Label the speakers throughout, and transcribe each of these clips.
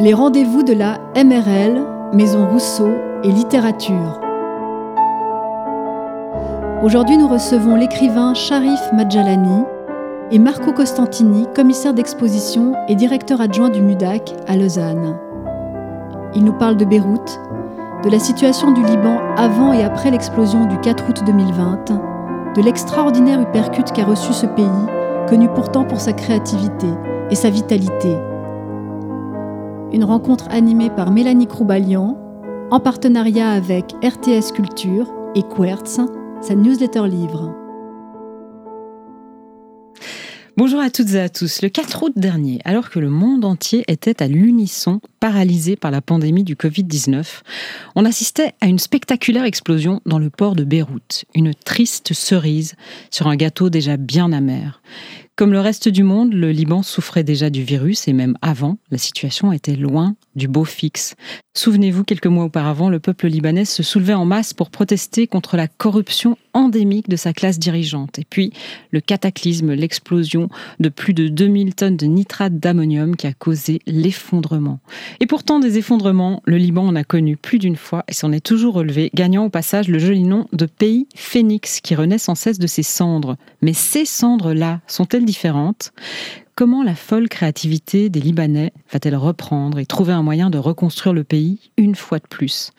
Speaker 1: Les rendez-vous de la MRL, Maison Rousseau et littérature. Aujourd'hui, nous recevons l'écrivain Sharif Madjalani et Marco Costantini, commissaire d'exposition et directeur adjoint du MUDAC à Lausanne. Ils nous parlent de Beyrouth, de la situation du Liban avant et après l'explosion du 4 août 2020, de l'extraordinaire uppercut qu'a reçu ce pays, connu pourtant pour sa créativité et sa vitalité. Une rencontre animée par Mélanie Croubalian, en partenariat avec RTS Culture et Quertz, sa newsletter livre.
Speaker 2: Bonjour à toutes et à tous. Le 4 août dernier, alors que le monde entier était à l'unisson paralysé par la pandémie du Covid-19, on assistait à une spectaculaire explosion dans le port de Beyrouth, une triste cerise sur un gâteau déjà bien amer. Comme le reste du monde, le Liban souffrait déjà du virus et même avant, la situation était loin du beau fixe. Souvenez-vous, quelques mois auparavant, le peuple libanais se soulevait en masse pour protester contre la corruption endémique de sa classe dirigeante. Et puis, le cataclysme, l'explosion de plus de 2000 tonnes de nitrate d'ammonium qui a causé l'effondrement. Et pourtant, des effondrements, le Liban en a connu plus d'une fois et s'en est toujours relevé, gagnant au passage le joli nom de pays phénix qui renaît sans cesse de ses cendres. Mais ces cendres-là sont-elles différentes? Comment la folle créativité des Libanais va-t-elle reprendre et trouver un moyen de reconstruire le pays une fois de plus?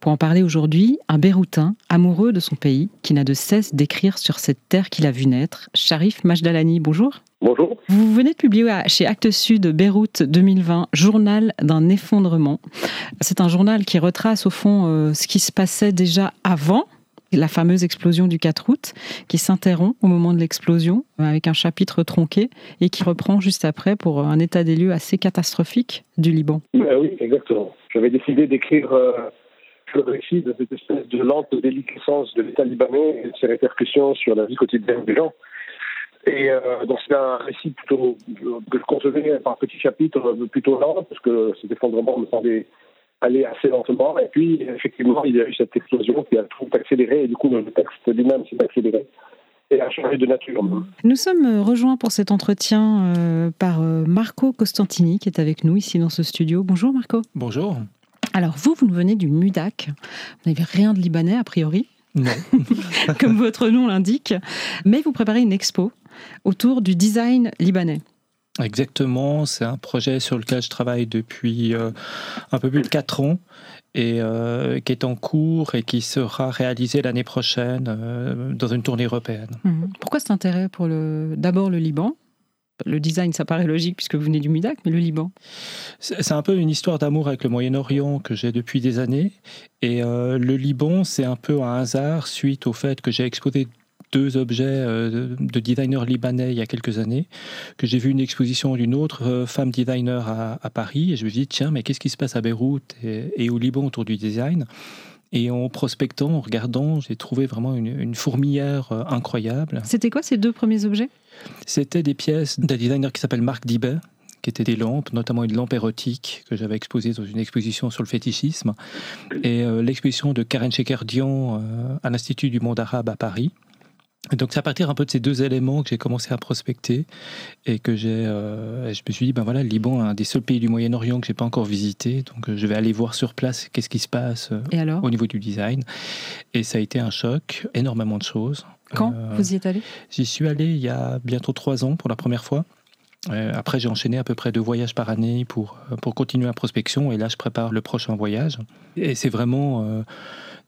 Speaker 2: Pour en parler aujourd'hui, un Béroutin amoureux de son pays qui n'a de cesse d'écrire sur cette terre qu'il a vu naître, Sharif Majdalani. Bonjour.
Speaker 3: Bonjour.
Speaker 2: Vous venez de publier chez Actes Sud Beyrouth 2020, Journal d'un effondrement. C'est un journal qui retrace au fond euh, ce qui se passait déjà avant la fameuse explosion du 4 août, qui s'interrompt au moment de l'explosion euh, avec un chapitre tronqué et qui reprend juste après pour un état des lieux assez catastrophique du Liban.
Speaker 3: Ben oui, exactement. J'avais décidé d'écrire euh, le récit de cette espèce de lente déliquescence de l'État libanais et de ses répercussions sur la vie quotidienne des gens. Et euh, donc c'est un récit plutôt que je concevais par petits chapitres plutôt lent parce que cet effondrement me semblait aller assez lentement. Et puis, effectivement, il y a eu cette explosion qui a tout accéléré. Et du coup, le texte lui-même s'est accéléré et a changé de nature.
Speaker 2: Nous sommes rejoints pour cet entretien euh, par euh, Marco Costantini, qui est avec nous ici dans ce studio. Bonjour Marco.
Speaker 4: Bonjour.
Speaker 2: Alors, vous, vous venez du MUDAC. Vous n'avez rien de libanais, a priori.
Speaker 4: Non.
Speaker 2: Comme votre nom l'indique. Mais vous préparez une expo autour du design libanais.
Speaker 4: Exactement, c'est un projet sur lequel je travaille depuis euh, un peu plus de 4 ans et euh, qui est en cours et qui sera réalisé l'année prochaine euh, dans une tournée européenne.
Speaker 2: Mhm. Pourquoi cet intérêt pour le d'abord le Liban? Le design, ça paraît logique puisque vous venez du MUDAC, mais le Liban?
Speaker 4: C'est un peu une histoire d'amour avec le Moyen-Orient que j'ai depuis des années. Et le Liban, c'est un peu un hasard suite au fait que j'ai exposé deux objets euh, de designers libanais il y a quelques années, que j'ai vu une exposition d'une autre euh, femme designer à, Paris, et je me suis dit, tiens, mais qu'est-ce qui se passe à Beyrouth et, au Liban autour du design? Et en prospectant, en regardant, j'ai trouvé vraiment une, fourmilière euh, incroyable.
Speaker 2: C'était quoi ces deux premiers objets?
Speaker 4: C'était des pièces d'un designer qui s'appelle Marc Dibet, qui étaient des lampes, notamment une lampe érotique que j'avais exposée dans une exposition sur le fétichisme, et l'exposition de Karen Chekerdian à l'Institut du monde arabe à Paris donc c'est à partir un peu de ces deux éléments que j'ai commencé à prospecter et que j'ai, euh, je me suis dit ben voilà, le Liban est un des seuls pays du Moyen-Orient que j'ai pas encore visité, donc euh, je vais aller voir sur place qu'est-ce qui se passe
Speaker 2: euh,
Speaker 4: au niveau du design. Et ça a été un choc, énormément de choses.
Speaker 2: Quand? Vous y êtes allé?
Speaker 4: J'y suis allé il y a bientôt trois ans pour la première fois. après, j'ai enchaîné à peu près deux voyages par année pour, pour continuer la prospection. Et là, je prépare le prochain voyage. Et c'est vraiment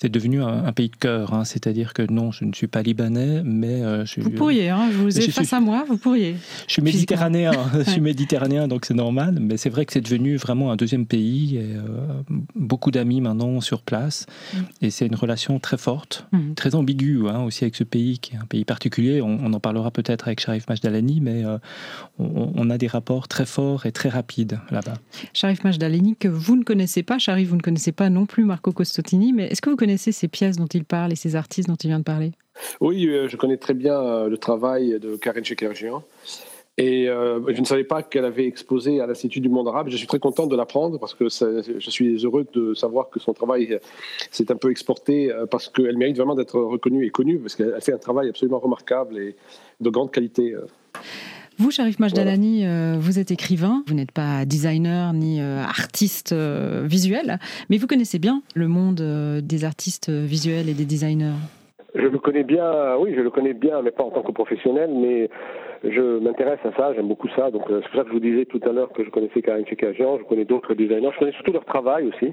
Speaker 4: c'est devenu un, pays de cœur. Hein. C'est-à-dire que non, je ne suis pas libanais, mais
Speaker 2: euh, je Vous pourriez, hein, je vous ai face à moi, vous pourriez.
Speaker 4: Je suis méditerranéen, je suis méditerranéen, donc c'est normal. Mais c'est vrai que c'est devenu vraiment un deuxième pays. Et, euh, beaucoup d'amis maintenant sur place, mm. et c'est une relation très forte, mm. très ambiguë hein, aussi avec ce pays qui est un pays particulier. On, en parlera peut-être avec Sharif Majdalani, mais euh, on, a des rapports très forts et très rapides là-bas.
Speaker 2: Sharif Majdalani que vous ne connaissez pas, Sharif, vous ne connaissez pas non plus Marco Costotini, mais est-ce que vous connaissez ces pièces dont il parle et ces artistes dont il vient de parler?
Speaker 3: Oui, euh, je connais très bien euh, le travail de Karen Chekerjian. Et euh, je ne savais pas qu'elle avait exposé à l'Institut du monde arabe. Je suis très content de l'apprendre parce que je suis heureux de savoir que son travail s'est un peu exporté parce qu'elle mérite vraiment d'être reconnue et connue parce qu'elle fait un travail absolument remarquable et de grande qualité.
Speaker 2: Vous, Sharif Majdalani, euh, vous êtes écrivain, vous n'êtes pas designer ni euh, artiste euh, visuel, mais vous connaissez bien le monde des artistes visuels et des designers.
Speaker 3: Je le connais bien, oui, je le connais bien, mais pas en tant que professionnel, mais je m'intéresse à ça, j'aime beaucoup ça. Donc c'est pour ça que je vous disais tout à l'heure que je connaissais Karim Chekajian, je connais d'autres designers, je connais surtout leur travail aussi.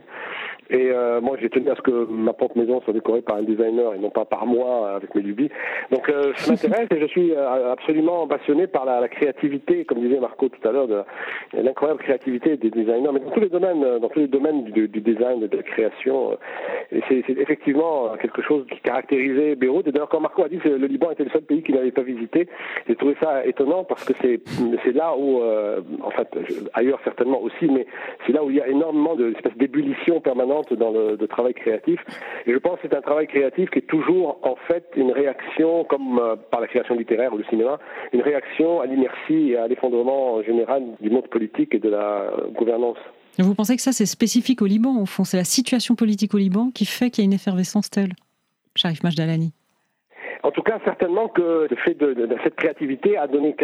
Speaker 3: Et euh, moi, j'ai tenu à ce que ma propre maison soit décorée par un designer et non pas par moi avec mes lubies. Donc, euh, ça m'intéresse et je suis euh, absolument passionné par la, la, créativité, comme disait Marco tout à l'heure, de, l'incroyable créativité des designers, mais dans tous les domaines, dans tous les domaines du, du design, de la création. Et c'est, c'est effectivement quelque chose qui caractérisait Beyrouth. Et d'ailleurs, quand Marco a dit que le Liban était le seul pays qu'il n'avait pas visité, j'ai trouvé ça étonnant parce que c'est, c'est là où, euh, en fait, ailleurs certainement aussi, mais c'est là où il y a énormément de d'ébullition permanente dans le, travail créatif. Et je pense que c'est un travail créatif qui est toujours en fait une réaction, comme euh, par la création littéraire ou le cinéma, une réaction à l'inertie et à l'effondrement général du monde politique et de la gouvernance.
Speaker 2: vous pensez que ça c'est spécifique au Liban au fond? C'est la situation politique au Liban qui fait qu'il y a une effervescence telle? Sharif Majdalani
Speaker 3: en tout cas, certainement que le fait de, cette créativité a donné,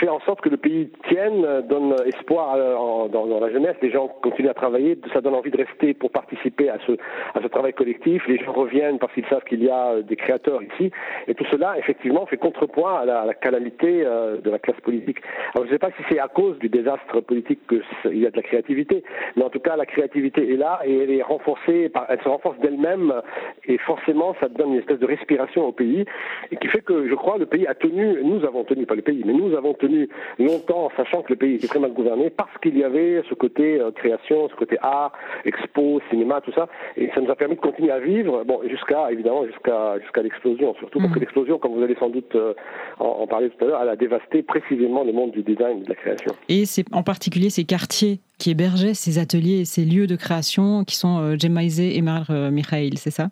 Speaker 3: fait en sorte que le pays tienne, donne espoir euh, dans, la jeunesse. Les gens continuent à travailler, ça donne envie de rester pour participer à ce, à ce travail collectif. Les gens reviennent parce qu'ils savent qu'il y a des créateurs ici. Et tout cela, effectivement, fait contrepoint à la, calamité euh, de la classe politique. Alors, je ne sais pas si c'est à cause du désastre politique qu'il y a de la créativité, mais en tout cas, la créativité est là et elle est renforcée, par, elle se renforce d'elle-même et forcément, ça donne une espèce de respiration au pays et qui fait que, je crois, le pays a tenu, nous avons tenu, pas le pays, mais nous avons tenu longtemps, sachant que le pays était très mal gouverné, parce qu'il y avait ce côté euh, création, ce côté art, expo, cinéma, tout ça, et ça nous a permis de continuer à vivre, bon, jusqu'à, évidemment, jusqu'à jusqu'à l'explosion, surtout parce que mhm. l'explosion, comme vous allez sans doute euh, en, parler tout à l'heure, elle a dévasté précisément le monde du design et de la création.
Speaker 2: Et c'est en particulier ces quartiers qui hébergeaient ces ateliers et ces lieux de création qui sont euh, et Mar euh, Mikhail, c'est ça?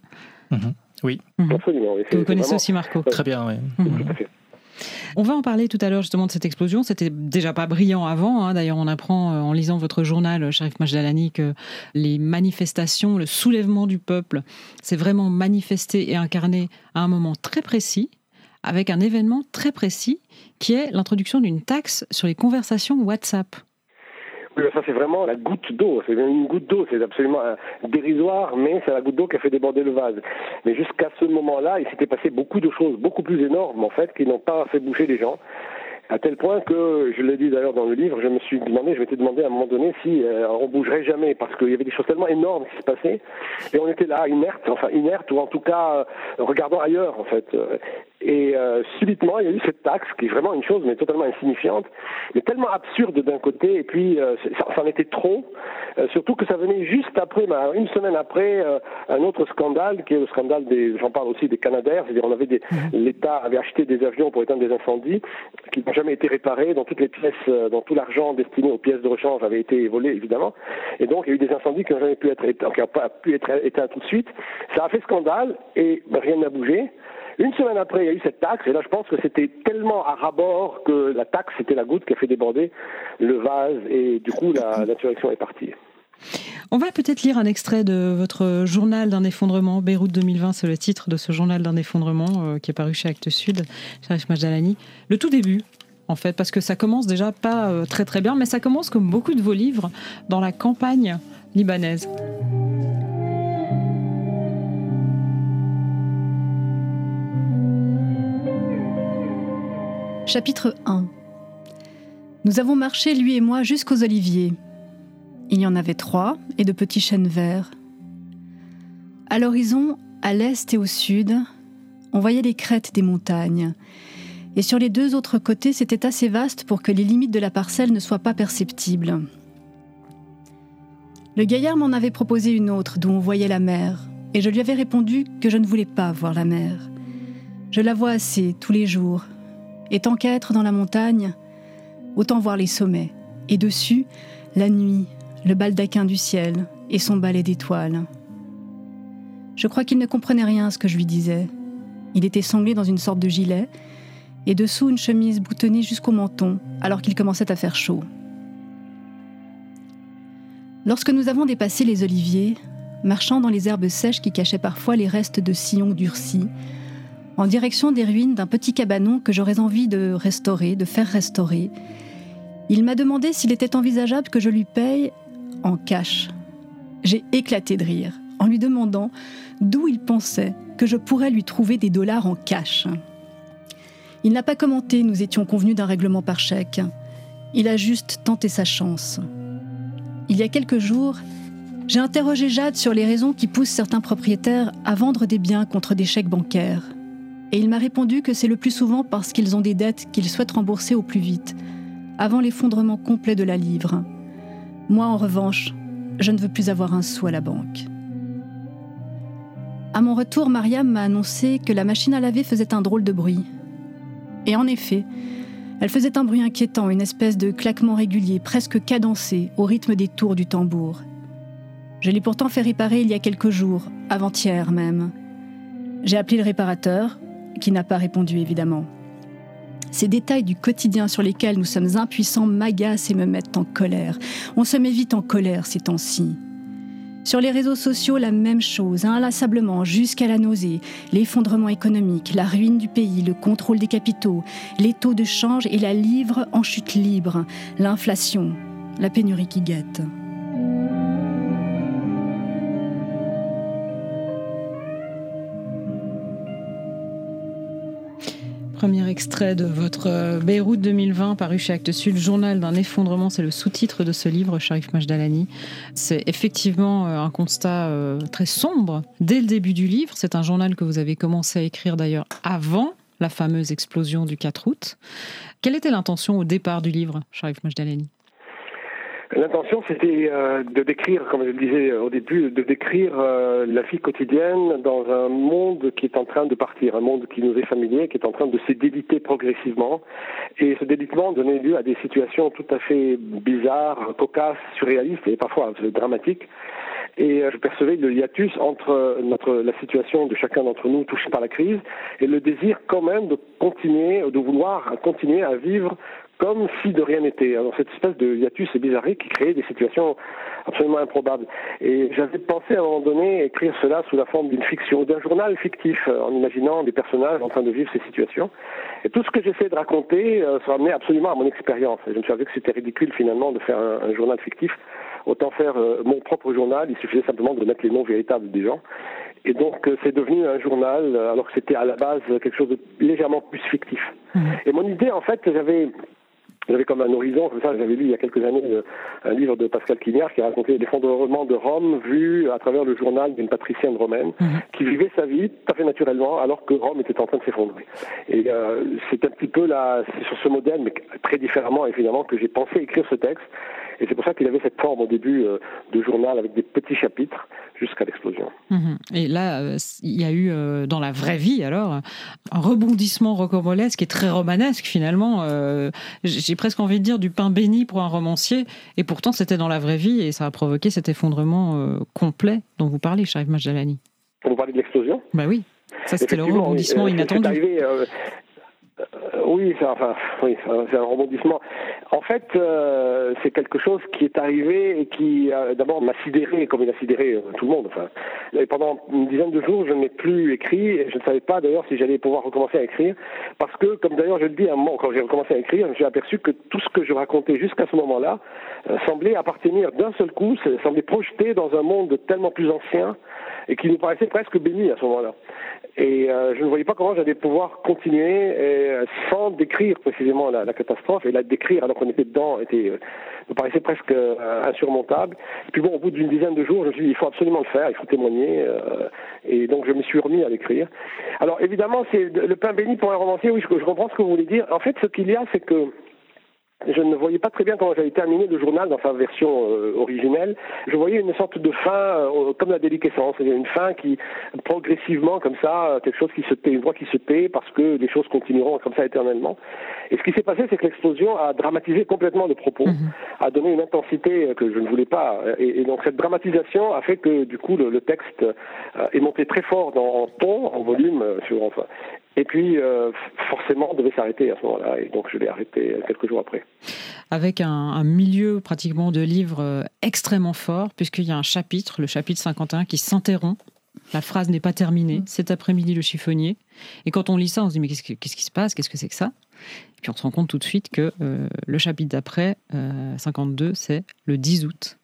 Speaker 4: Mhm. Oui.
Speaker 3: Mhm. Absolument.
Speaker 2: Que vous connaissez aussi Marco.
Speaker 4: Très bien, oui.
Speaker 2: Mhm. On va en parler tout à l'heure justement de cette explosion. C'était déjà pas brillant avant. Hein. D'ailleurs, on apprend euh, en lisant votre journal, Sharif Majdalani, que les manifestations, le soulèvement du peuple, s'est vraiment manifesté et incarné à un moment très précis, avec un événement très précis, qui est l'introduction d'une taxe sur les conversations WhatsApp
Speaker 3: ça c'est vraiment la goutte d'eau, c'est une goutte d'eau, c'est absolument dérisoire, mais c'est la goutte d'eau qui a fait déborder le vase. Mais jusqu'à ce moment-là, il s'était passé beaucoup de choses, beaucoup plus énormes en fait, qui n'ont pas fait bouger les gens. À tel point que, je l'ai dit d'ailleurs dans le livre, je me suis demandé, je m'étais demandé à un moment donné si euh, on bougerait jamais, parce qu'il y avait des choses tellement énormes qui se passaient, et on était là, inerte, enfin inerte, ou en tout cas euh, regardant ailleurs en fait. Et euh, subitement, il y a eu cette taxe qui est vraiment une chose, mais totalement insignifiante, mais tellement absurde d'un côté, et puis euh, ça, en était trop, euh, surtout que ça venait juste après, bah, une semaine après, un autre scandale, qui est le scandale des, j'en parle aussi des Canadaires, c'est-à-dire on avait des, mhm. l'État avait acheté des avions pour éteindre des incendies, qui jamais été réparés, dont toutes les pièces, dont tout l'argent destiné aux pièces de rechange avait été volé, évidemment, et donc il y a eu des incendies qui n'ont jamais pu être éteints tout de suite. Ça a fait scandale, et rien n'a bougé. Une semaine après, il y a eu cette taxe, et là, je pense que c'était tellement à rabord que la taxe, c'était la goutte qui a fait déborder le vase, et du coup, l'insurrection est partie.
Speaker 2: On va peut-être lire un extrait de votre journal d'un effondrement, Beyrouth 2020, c'est le titre de ce journal d'un effondrement euh, qui est paru chez Actes Sud, Sharif Majdalani. Le tout début, en fait, parce que ça commence déjà pas euh, très très bien, mais ça commence comme beaucoup de vos livres dans la campagne libanaise.
Speaker 1: Chapitre 1 Nous avons marché, lui et moi, jusqu'aux oliviers. Il y en avait trois, et de petits chênes verts. À l'horizon, à l'est et au sud, on voyait les crêtes des montagnes. Et sur les deux autres côtés, c'était assez vaste pour que les limites de la parcelle ne soient pas perceptibles. Le gaillard m'en avait proposé une autre d'où on voyait la mer, et je lui avais répondu que je ne voulais pas voir la mer. Je la vois assez tous les jours, et tant qu'à être dans la montagne, autant voir les sommets, et dessus, la nuit, le baldaquin du ciel et son balai d'étoiles. Je crois qu'il ne comprenait rien à ce que je lui disais. Il était sanglé dans une sorte de gilet, et dessous une chemise boutonnée jusqu'au menton, alors qu'il commençait à faire chaud. Lorsque nous avons dépassé les oliviers, marchant dans les herbes sèches qui cachaient parfois les restes de sillons durcis, en direction des ruines d'un petit cabanon que j'aurais envie de restaurer, de faire restaurer. Il m'a demandé s'il était envisageable que je lui paye en cash. J'ai éclaté de rire en lui demandant d'où il pensait que je pourrais lui trouver des dollars en cash. Il n'a pas commenté, nous étions convenus d'un règlement par chèque. Il a juste tenté sa chance. Il y a quelques jours, j'ai interrogé Jade sur les raisons qui poussent certains propriétaires à vendre des biens contre des chèques bancaires. Et il m'a répondu que c'est le plus souvent parce qu'ils ont des dettes qu'ils souhaitent rembourser au plus vite, avant l'effondrement complet de la livre. Moi, en revanche, je ne veux plus avoir un sou à la banque. À mon retour, Mariam m'a annoncé que la machine à laver faisait un drôle de bruit. Et en effet, elle faisait un bruit inquiétant, une espèce de claquement régulier, presque cadencé, au rythme des tours du tambour. Je l'ai pourtant fait réparer il y a quelques jours, avant-hier même. J'ai appelé le réparateur, qui n'a pas répondu évidemment. Ces détails du quotidien sur lesquels nous sommes impuissants m'agacent et me mettent en colère. On se met vite en colère ces temps-ci. Sur les réseaux sociaux, la même chose, inlassablement, jusqu'à la nausée. L'effondrement économique, la ruine du pays, le contrôle des capitaux, les taux de change et la livre en chute libre, l'inflation, la pénurie qui guette.
Speaker 2: Premier extrait de votre euh, Beyrouth 2020 paru chez Actes Sud, Journal d'un effondrement, c'est le sous-titre de ce livre, Sharif Majdalani. C'est effectivement euh, un constat euh, très sombre dès le début du livre. C'est un journal que vous avez commencé à écrire d'ailleurs avant la fameuse explosion du 4 août. Quelle était l'intention au départ du livre, Sharif Majdalani?
Speaker 3: L'intention, c'était euh, de décrire, comme je le disais au début, de décrire euh, la vie quotidienne dans un monde qui est en train de partir, un monde qui nous est familier, qui est en train de se déliter progressivement. Et ce délitement donnait lieu à des situations tout à fait bizarres, cocasses, surréalistes et parfois dramatiques. Et euh, je percevais le hiatus entre notre, la situation de chacun d'entre nous touché par la crise et le désir quand même de continuer, de vouloir continuer à vivre comme si de rien n'était. Alors cette espèce de hiatus et bizarrerie qui créait des situations absolument improbables. Et j'avais pensé à un moment donné écrire cela sous la forme d'une fiction, d'un journal fictif, euh, en imaginant des personnages en train de vivre ces situations. Et tout ce que j'essaie de raconter euh, ça ramenait absolument à mon expérience. Et je me suis dit que c'était ridicule finalement de faire un, journal fictif. Autant faire euh, mon propre journal, il suffisait simplement de mettre les noms véritables des gens. Et donc c'est devenu un journal alors que c'était à la base quelque chose de légèrement plus fictif. Mmh. Et mon idée en fait, j'avais j'avais comme un horizon, comme ça, j'avais lu il y a quelques années euh, un livre de Pascal Quignard qui racontait l'effondrement de Rome vu à travers le journal d'une patricienne romaine mhm. qui vivait sa vie tout à fait naturellement alors que Rome était en train de s'effondrer. Et euh, c'est un petit peu là, c'est sur ce modèle, mais très différemment évidemment, que j'ai pensé écrire ce texte. Et c'est pour ça qu'il avait cette forme au début euh, de journal avec des petits chapitres jusqu'à l'explosion.
Speaker 2: Mhm. Et là, euh, il y a eu euh, dans la vraie vie alors un rebondissement rocambolesque et très romanesque finalement. J'ai presque envie de dire du pain béni pour un romancier. Et pourtant, c'était dans la vraie vie et ça a provoqué cet effondrement complet dont vous parlez, Sharif Majalani.
Speaker 3: Vous parlez de l'explosion
Speaker 2: Bah oui. Ça, c'était le rebondissement inattendu.
Speaker 3: Euh, oui, c'est enfin, oui, c'est un rebondissement. En fait, euh, c'est quelque chose qui est arrivé et qui, euh, d'abord, m'a sidéré, comme il a sidéré tout le monde. Pendant une dizaine de jours, je n'ai plus écrit. Et je ne savais pas d'ailleurs si j'allais pouvoir recommencer à écrire, parce que, comme d'ailleurs je le dis à un moment, quand j'ai recommencé à écrire, j'ai aperçu que tout ce que je racontais jusqu'à ce moment-là semblait appartenir d'un seul coup, semblait projeté dans un monde tellement plus ancien et qui nous paraissait presque béni à ce moment-là. Et je ne voyais pas comment j'allais pouvoir continuer. Euh, sans décrire précisément la, catastrophe et la décrire alors qu'on était dedans était euh, me paraissait presque euh, insurmontable. Et puis bon, au bout d'une dizaine de jours, je me suis dit il faut absolument le faire, il faut témoigner, et donc je me suis remis à l'écrire. Alors évidemment, c'est le pain béni pour un romancier. Oui, je, je comprends ce que vous voulez dire. En fait, ce qu'il y a, c'est que je ne voyais pas très bien comment j'allais terminer le journal dans sa version euh, originelle. Je voyais une sorte de fin euh, comme la déliquescence, une fin qui progressivement comme ça, quelque chose qui se tait, une voix qui se tait parce que les choses continueront comme ça éternellement. Et ce qui s'est passé, c'est que l'explosion a dramatisé complètement le propos, mhm. a donné une intensité que je ne voulais pas. Et, donc cette dramatisation a fait que du coup le, texte euh, est monté très fort dans, en ton, en volume, sur, enfin, et puis, euh, forcément, on devait s'arrêter à ce moment-là. Et donc, je l'ai arrêté quelques jours après.
Speaker 2: Avec un, milieu pratiquement de livre euh, extrêmement fort, puisqu'il y a un chapitre, le chapitre 51, qui s'interrompt La phrase n'est pas terminée. Mm. Cet après-midi, le chiffonnier. Et quand on lit ça, on se dit mais qu'est-ce, qui se passe? Qu'est-ce que c'est que ça? Et puis on se rend compte tout de suite que euh, le chapitre d'après, 52, euh, c'est le 10 août.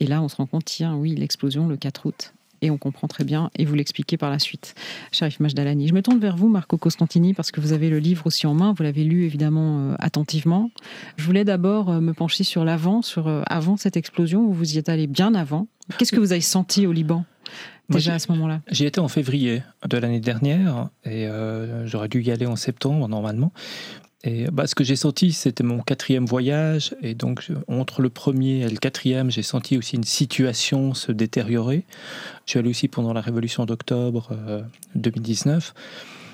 Speaker 2: Et là, on se rend compte, tiens, oui, l'explosion le 4 août et on comprend très bien, et vous l'expliquez par la suite. Sharif Majdalani, je me tourne vers vous, Marco Costantini, parce que vous avez le livre aussi en main, vous l'avez lu évidemment euh, attentivement. Je voulais d'abord euh, me pencher sur l'avant, sur euh, avant cette explosion, où vous y êtes allé bien avant. Qu'est-ce que vous avez senti au Liban déjà à ce moment-là?
Speaker 4: J'y étais en février de l'année dernière, et j'aurais dû y aller en septembre normalement. Et bah, ce que j'ai senti, c'était mon quatrième voyage. Et donc, entre le premier et le quatrième, j'ai senti aussi une situation se détériorer. Je suis allé aussi pendant la révolution d'octobre 2019. Euh,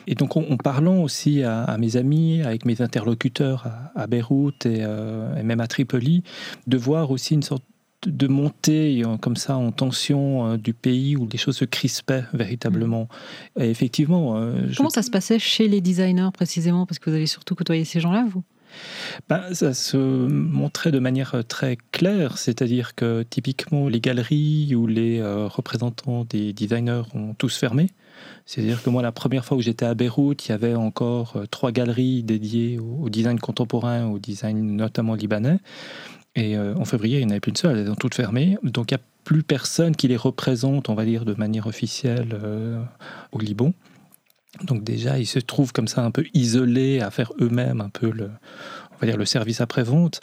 Speaker 4: et donc, en, parlant aussi à, mes amis, avec mes interlocuteurs à, Beyrouth et, euh, et, même à Tripoli, de voir aussi une sorte de monter euh, comme ça en tension euh, du pays où les choses se crispaient véritablement. Mm. Et effectivement.
Speaker 2: Euh, Comment ça se passait chez les designers précisément? Parce que vous avez surtout côtoyé ces gens-là, vous?
Speaker 4: Ben, ça se montrait de manière très claire, c'est-à-dire que typiquement les galeries ou les représentants des designers ont tous fermé. C'est-à-dire que moi, la première fois où j'étais à Beyrouth, il y avait encore trois galeries dédiées au design contemporain, au design notamment libanais. Et euh, en février, il n'y en avait plus une seule, elles ont toutes fermé. Donc il n'y a plus personne qui les représente, on va dire, de manière officielle euh, au Liban. Donc déjà, ils se trouvent comme ça un peu isolés à faire eux-mêmes un peu le, on va dire, le service après-vente.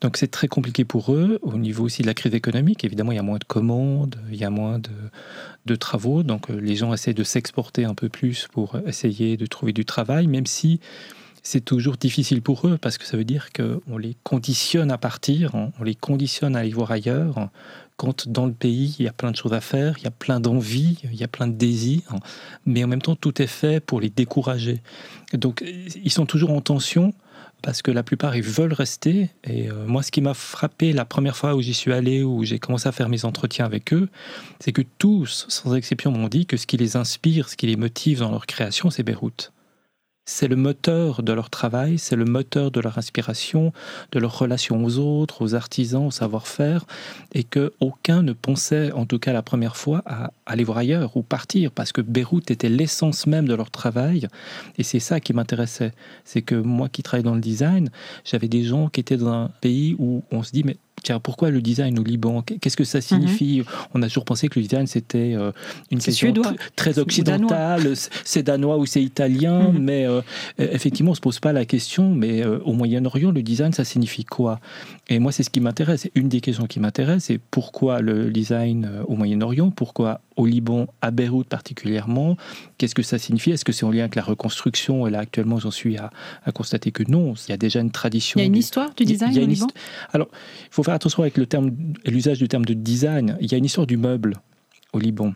Speaker 4: Donc c'est très compliqué pour eux. Au niveau aussi de la crise économique, évidemment, il y a moins de commandes, il y a moins de, de travaux. Donc euh, les gens essaient de s'exporter un peu plus pour essayer de trouver du travail, même si c'est toujours difficile pour eux parce que ça veut dire qu'on les conditionne à partir, on les conditionne à aller voir ailleurs, quand dans le pays, il y a plein de choses à faire, il y a plein d'envies, il y a plein de désirs, mais en même temps, tout est fait pour les décourager. Donc, ils sont toujours en tension parce que la plupart, ils veulent rester. Et euh, moi, ce qui m'a frappé la première fois où j'y suis allé, où j'ai commencé à faire mes entretiens avec eux, c'est que tous, sans exception, m'ont dit que ce qui les inspire, ce qui les motive dans leur création, c'est Beyrouth c'est le moteur de leur travail, c'est le moteur de leur inspiration, de leur relation aux autres, aux artisans, au savoir-faire, et que aucun ne pensait, en tout cas la première fois, à aller voir ailleurs ou partir, parce que Beyrouth était l'essence même de leur travail, et c'est ça qui m'intéressait. C'est que moi qui travaille dans le design, j'avais des gens qui étaient dans un pays où on se dit, mais tiens, pourquoi le design au Liban? Qu'est-ce que ça signifie? Mhm. On a toujours pensé que le design, c'était euh, une question très occidentale, c'est danois ou c'est italien, mhm. mais euh, effectivement, on ne se pose pas la question, mais euh, au Moyen-Orient, le design, ça signifie quoi? Et moi, c'est ce qui m'intéresse. Une des questions qui m'intéresse, c'est pourquoi le design au Moyen-Orient? Pourquoi au Liban, à Beyrouth particulièrement Qu'est-ce que ça signifie? Est-ce que c'est en lien avec la reconstruction? Et là, actuellement, j'en suis à, constater que non. Il y a déjà une tradition.
Speaker 2: Il y a une histoire du design au Liban?
Speaker 4: Alors, il faut faire attention avec le terme, l'usage du terme de design. Il y a une histoire du meuble au Liban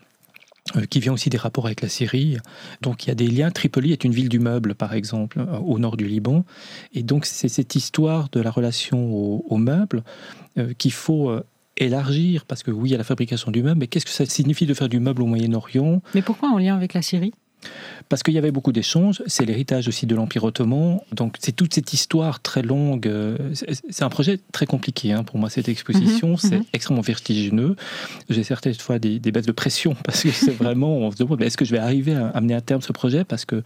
Speaker 4: euh, qui vient aussi des rapports avec la Syrie. Donc il y a des liens. Tripoli est une ville du meuble, par exemple, euh, au nord du Liban. Et donc c'est cette histoire de la relation au, meuble euh, qu'il faut élargir, parce que oui, il y a la fabrication du meuble, mais qu'est-ce que ça signifie de faire du meuble au Moyen-Orient?
Speaker 2: Mais pourquoi en lien avec la Syrie?
Speaker 4: Parce qu'il y avait beaucoup d'échanges, c'est l'héritage aussi de l'Empire ottoman, donc c'est toute cette histoire très longue. Euh, c'est un projet très compliqué hein, pour moi, cette exposition, mhm, c'est mhm. extrêmement vertigineux. J'ai certaines fois des, baisses de pression, parce que c'est vraiment, on se demande, est-ce que je vais arriver à amener à terme ce projet Parce que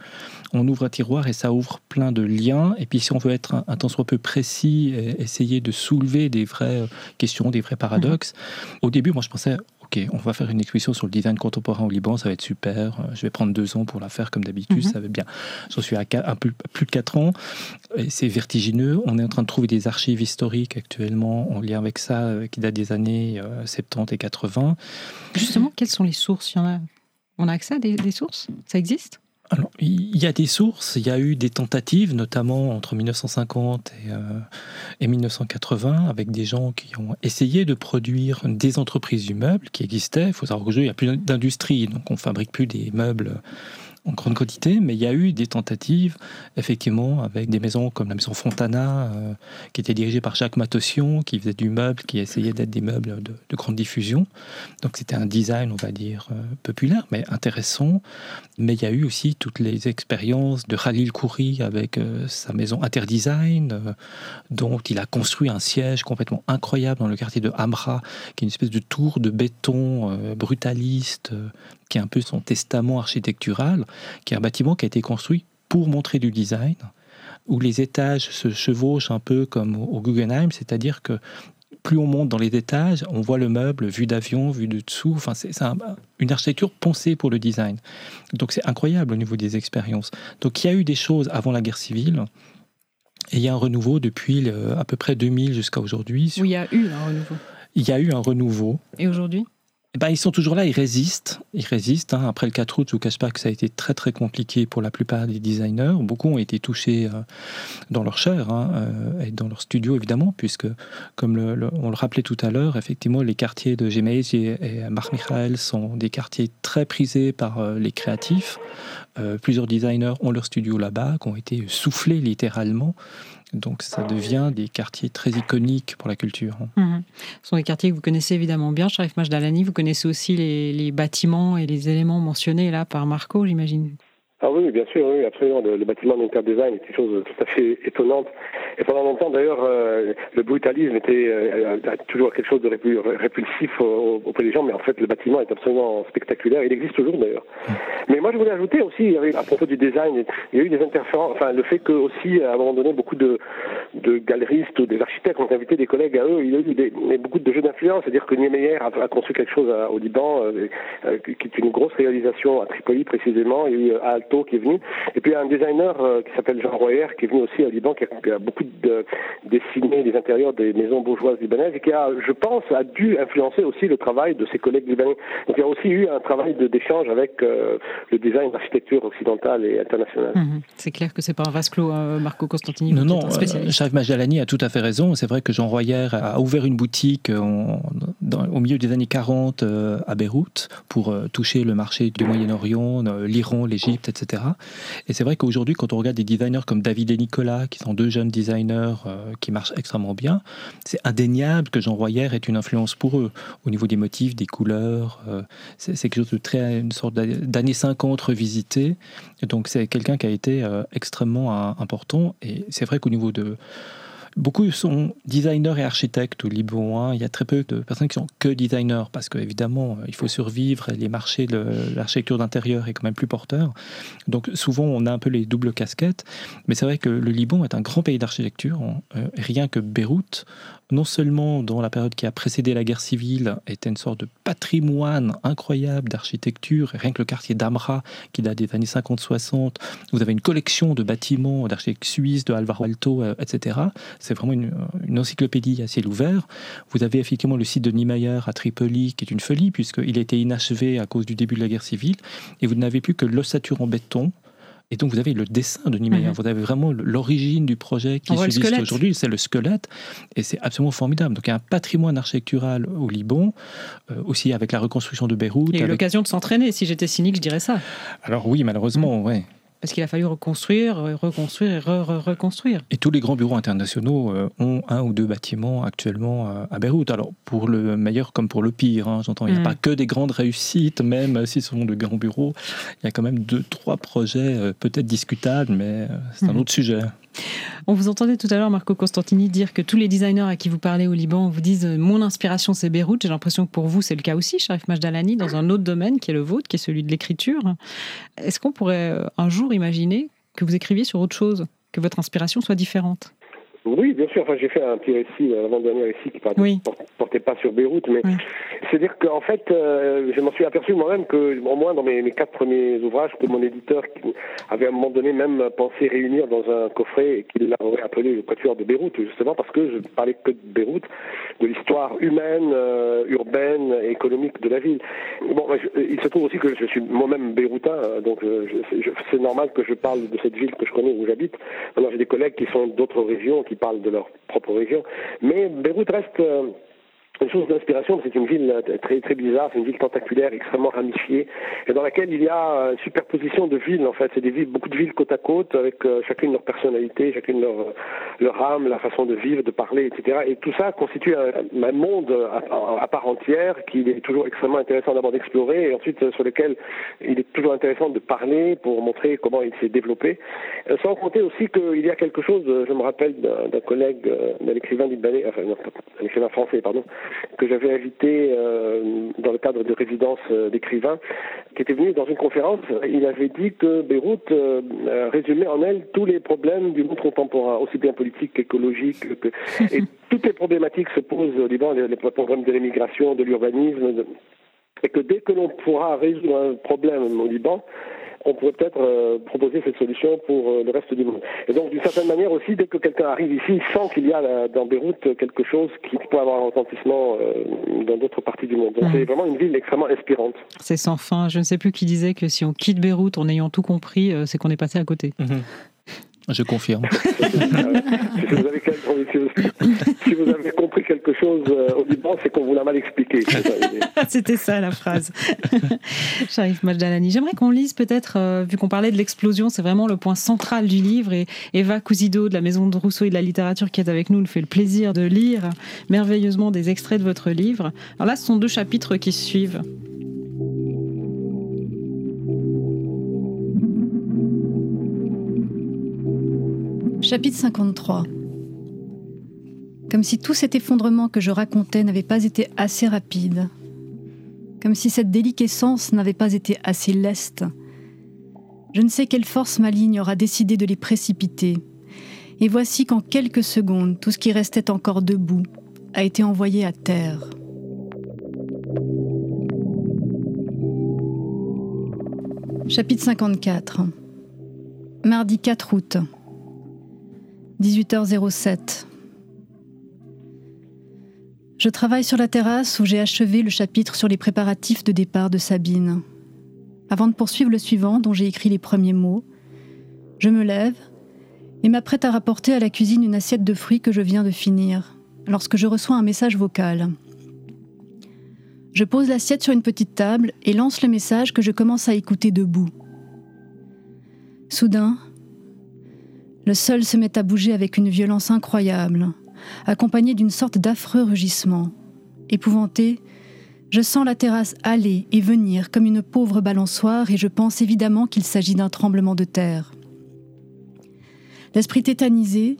Speaker 4: on ouvre un tiroir et ça ouvre plein de liens, et puis si on veut être un, un tant soit peu précis, et essayer de soulever des vraies questions, des vrais paradoxes, mhm. au début, moi je pensais, on va faire une exposition sur le design contemporain au Liban, ça va être super. Je vais prendre deux ans pour la faire comme d'habitude, mhm. ça va bien. J'en suis à plus de quatre ans. C'est vertigineux. On est en train de trouver des archives historiques actuellement en lien avec ça, euh, qui datent des années 70 euh, et 80.
Speaker 2: Justement, quelles sont les sources? On a accès à des sources? Ça existe?
Speaker 4: Il y a des sources, il y a eu des tentatives, notamment entre 1950 et, 1980, euh, avec des gens qui ont essayé de produire des entreprises du meuble qui existaient. Il faut savoir qu'aujourd'hui, il n'y a plus d'industrie, donc on fabrique plus des meubles en grande quantité, mais il y a eu des tentatives, effectivement, avec des maisons comme la maison Fontana, euh, qui était dirigée par Jacques Matossian, qui faisait du meuble, qui essayait d'être des meubles de, grande diffusion. Donc c'était un design, on va dire, euh, populaire, mais intéressant. Mais il y a eu aussi toutes les expériences de Khalil Khoury avec euh, sa maison Interdesign, dont il a construit un siège complètement incroyable dans le quartier de Hamra, qui est une espèce de tour de béton brutaliste qui est un peu son testament architectural, qui est un bâtiment qui a été construit pour montrer du design, où les étages se chevauchent un peu comme au Guggenheim, c'est-à-dire que plus on monte dans les étages, on voit le meuble vue d'avion, vue de dessous. Enfin, c'est une architecture pensée pour le design. Donc c'est incroyable au niveau des expériences. Donc il y a eu des choses avant la guerre civile. Et il y a un renouveau depuis à peu près 2000 jusqu'à aujourd'hui.
Speaker 2: Oui, il y a eu un renouveau.
Speaker 4: Il y a eu un renouveau.
Speaker 2: Et aujourd'hui?
Speaker 4: Ben, ils sont toujours là, ils résistent. Ils résistent. Hein. Après le 4 août, je ne vous cache pas que ça a été très très compliqué pour la plupart des designers. Beaucoup ont été touchés euh, dans leur chair hein, euh, et dans leur studio évidemment, puisque comme on le rappelait tout à l'heure, effectivement, les quartiers de Gemeis et, Marc Michael sont des quartiers très prisés par euh, les créatifs. plusieurs designers ont leur studio là-bas, qui ont été soufflés littéralement. Donc ça devient des quartiers très iconiques pour la culture.
Speaker 2: Mhm. Ce sont des quartiers que vous connaissez évidemment bien, Sharif Majdalani. Vous connaissez aussi les, les bâtiments et les éléments mentionnés là par Marco, j'imagine.
Speaker 3: Ah oui, bien sûr, oui, absolument. Le, bâtiment d'Interdesign est une chose tout à fait étonnante. Et pendant longtemps, d'ailleurs, euh, le brutalisme était euh, toujours quelque chose de répulsif auprès des gens, mais en fait, le bâtiment est absolument spectaculaire. Il existe toujours, d'ailleurs. Mais moi, je voulais ajouter aussi, à propos du design, il y a eu des interférences, enfin, le fait que aussi, à un moment donné, beaucoup de, galeristes ou des architectes ont invité des collègues à eux. Il y a eu beaucoup de jeux d'influence, c'est-à-dire que Niemeyer a, a, construit quelque chose au Liban, euh, qui est une grosse réalisation à Tripoli précisément. Il y a eu à qui est venu. Et puis il y a un designer euh, qui s'appelle Jean Royer qui est venu aussi au Liban, qui a, beaucoup de, dessiné les intérieurs des maisons bourgeoises libanaises et qui a, je pense, a dû influencer aussi le travail de ses collègues libanais. Donc il y a aussi eu un travail d'échange avec euh, le design d'architecture occidentale et internationale.
Speaker 2: Mhm. C'est clair que c'est pas un vase clos, hein, Marco Costantini.
Speaker 4: Non, non, Sharif Majalani a tout à fait raison. C'est vrai que Jean Royer a ouvert une boutique au milieu des années 40 euh, à Beyrouth pour toucher le marché du Moyen-Orient, l'Iran, l'Égypte, etc. Et c'est vrai qu'aujourd'hui, quand on regarde des designers comme David et Nicolas, qui sont deux jeunes designers euh, qui marchent extrêmement bien, c'est indéniable que Jean Royer est une influence pour eux, au niveau des motifs, des couleurs. Euh, c'est quelque chose de très, une sorte d'année 50 revisité. Donc c'est quelqu'un qui a été euh, extrêmement important. Et c'est vrai qu'au niveau de Beaucoup sont designers et architectes au Liban. Il y a très peu de personnes qui sont que designers parce qu'évidemment, euh, il faut survivre les marchés de l'architecture d'intérieur est quand même plus porteur. Donc souvent, on a un peu les doubles casquettes. Mais c'est vrai que le Liban est un grand pays d'architecture. Euh, rien que Beyrouth, non seulement dans la période qui a précédé la guerre civile, était une sorte de patrimoine incroyable d'architecture, rien que le quartier d'Amra, qui date des années 50-60, vous avez une collection de bâtiments d'architectes suisses, de Alvaro Alto, euh, etc. C'est vraiment une, encyclopédie à ciel ouvert. Vous avez effectivement le site de Niemeyer à Tripoli, qui est une folie, puisqu'il a été inachevé à cause du début de la guerre civile, et vous n'avez plus que l'ossature en béton, et donc vous avez le dessin de Niemeyer, mhm. vous avez vraiment l'origine du projet qui subsiste aujourd'hui, c'est le squelette, et c'est absolument formidable. Donc il y a un patrimoine architectural au Liban, euh, aussi avec la reconstruction de Beyrouth.
Speaker 2: Il y a eu l'occasion de s'entraîner, si j'étais cynique, je dirais ça.
Speaker 4: Alors oui, malheureusement, oui. ouais
Speaker 2: parce qu'il a fallu reconstruire, reconstruire et reconstruire.
Speaker 4: Et tous les grands bureaux internationaux euh, ont un ou deux bâtiments actuellement euh, à Beyrouth. Alors, pour le meilleur comme pour le pire, hein, j'entends, il n'y a mm. pas que des grandes réussites, même si ce sont de grands bureaux. Il y a quand même deux, trois projets euh, peut-être discutables, mais c'est un mm. autre sujet.
Speaker 2: On vous entendait tout à l'heure, Marco Costantini, dire que tous les designers à qui vous parlez au Liban vous disent euh, Mon inspiration, c'est Beyrouth. J'ai l'impression que pour vous, c'est le cas aussi, Sharif Majdalani, dans un autre domaine qui est le vôtre, qui est celui de l'écriture. Est-ce qu'on pourrait euh, un jour imaginer que vous écriviez sur autre chose, que votre inspiration soit différente?
Speaker 3: Oui, bien sûr. Enfin, j'ai fait un petit récit, euh, l'avant-dernier récit qui ne portait pas sur Beyrouth, mais c'est-à-dire qu'en fait, euh, je m'en suis aperçu moi-même que, au moins dans mes, mes, quatre premiers ouvrages, que mon éditeur avait à un moment donné même pensé réunir dans un coffret et qu'il l'aurait appelé le Quatuor de Beyrouth, justement parce que je ne parlais que de Beyrouth, de l'histoire humaine, euh, urbaine et économique de la ville. Bon, il se trouve aussi que je suis moi-même beyroutain, hein, donc c'est normal que je parle de cette ville que je connais où j'habite. Alors j'ai des collègues qui sont d'autres régions, qui parlent de leur propre région. Mais Beyrouth reste euh, une source d'inspiration, c'est une ville euh, très très bizarre, c'est une ville tentaculaire, extrêmement ramifiée, et dans laquelle il y a euh, une superposition de villes en fait. C'est beaucoup de villes côte à côte, avec chacune leur personnalité, chacune leur âme, la façon de vivre, de parler, etc. Et tout ça constitue un, monde à, part entière qu'il est toujours extrêmement intéressant d'abord d'explorer, et ensuite sur lequel il est toujours intéressant de parler pour montrer comment il s'est développé. Sans compter aussi qu'il y a quelque chose, je me rappelle d'un collègue, d'un écrivain libanais, enfin un écrivain français, pardon, que j'avais invité euh, dans le cadre de résidence euh, d'écrivains, qui était venu dans une conférence. Il avait dit que Beyrouth euh, résumait en elle tous les problèmes du monde contemporain, aussi bien politique qu'écologique. Que... Et toutes les problématiques se posent au Liban, les, les problèmes de l'immigration, de l'urbanisme, et que dès que l'on pourra résoudre un problème au Liban, on pourrait peut-être euh, proposer cette solution pour euh, le reste du monde. Et donc, d'une certaine manière aussi, dès que quelqu'un arrive ici, il sent qu'il y a dans Beyrouth quelque chose qui peut avoir un retentissement euh, dans d'autres parties du monde. Donc, c'est vraiment une ville extrêmement inspirante.
Speaker 2: C'est sans fin. Je ne sais plus qui disait que si on quitte Beyrouth en ayant tout compris, c'est qu'on est passé à côté.
Speaker 4: Mhm. Je confirme.
Speaker 3: si, vous avez compris quelque chose euh, au Liban, c'est qu'on vous l'a mal expliqué.
Speaker 2: C'était ça la phrase. Sharif Majdalani. J'aimerais qu'on lise peut-être, euh, vu qu'on parlait de l'explosion, c'est vraiment le point central du livre. Et Eva Cousido de la Maison de Rousseau et de la littérature qui est avec nous nous fait le plaisir de lire merveilleusement des extraits de votre livre. Alors là, ce sont deux chapitres qui suivent.
Speaker 1: Chapitre 53 Comme si tout cet effondrement que je racontais n'avait pas été assez rapide, comme si cette déliquescence n'avait pas été assez leste. Je ne sais quelle force maligne aura décidé de les précipiter, et voici qu'en quelques secondes, tout ce qui restait encore debout a été envoyé à terre. Chapitre 54 Mardi 4 août 18h07. Je travaille sur la terrasse où j'ai achevé le chapitre sur les préparatifs de départ de Sabine. Avant de poursuivre le suivant, dont j'ai écrit les premiers mots, je me lève et m'apprête à rapporter à la cuisine une assiette de fruits que je viens de finir, lorsque je reçois un message vocal. Je pose l'assiette sur une petite table et lance le message que je commence à écouter debout. Soudain, le sol se met à bouger avec une violence incroyable, accompagnée d'une sorte d'affreux rugissement. Épouvanté, je sens la terrasse aller et venir comme une pauvre balançoire et je pense évidemment qu'il s'agit d'un tremblement de terre. L'esprit tétanisé,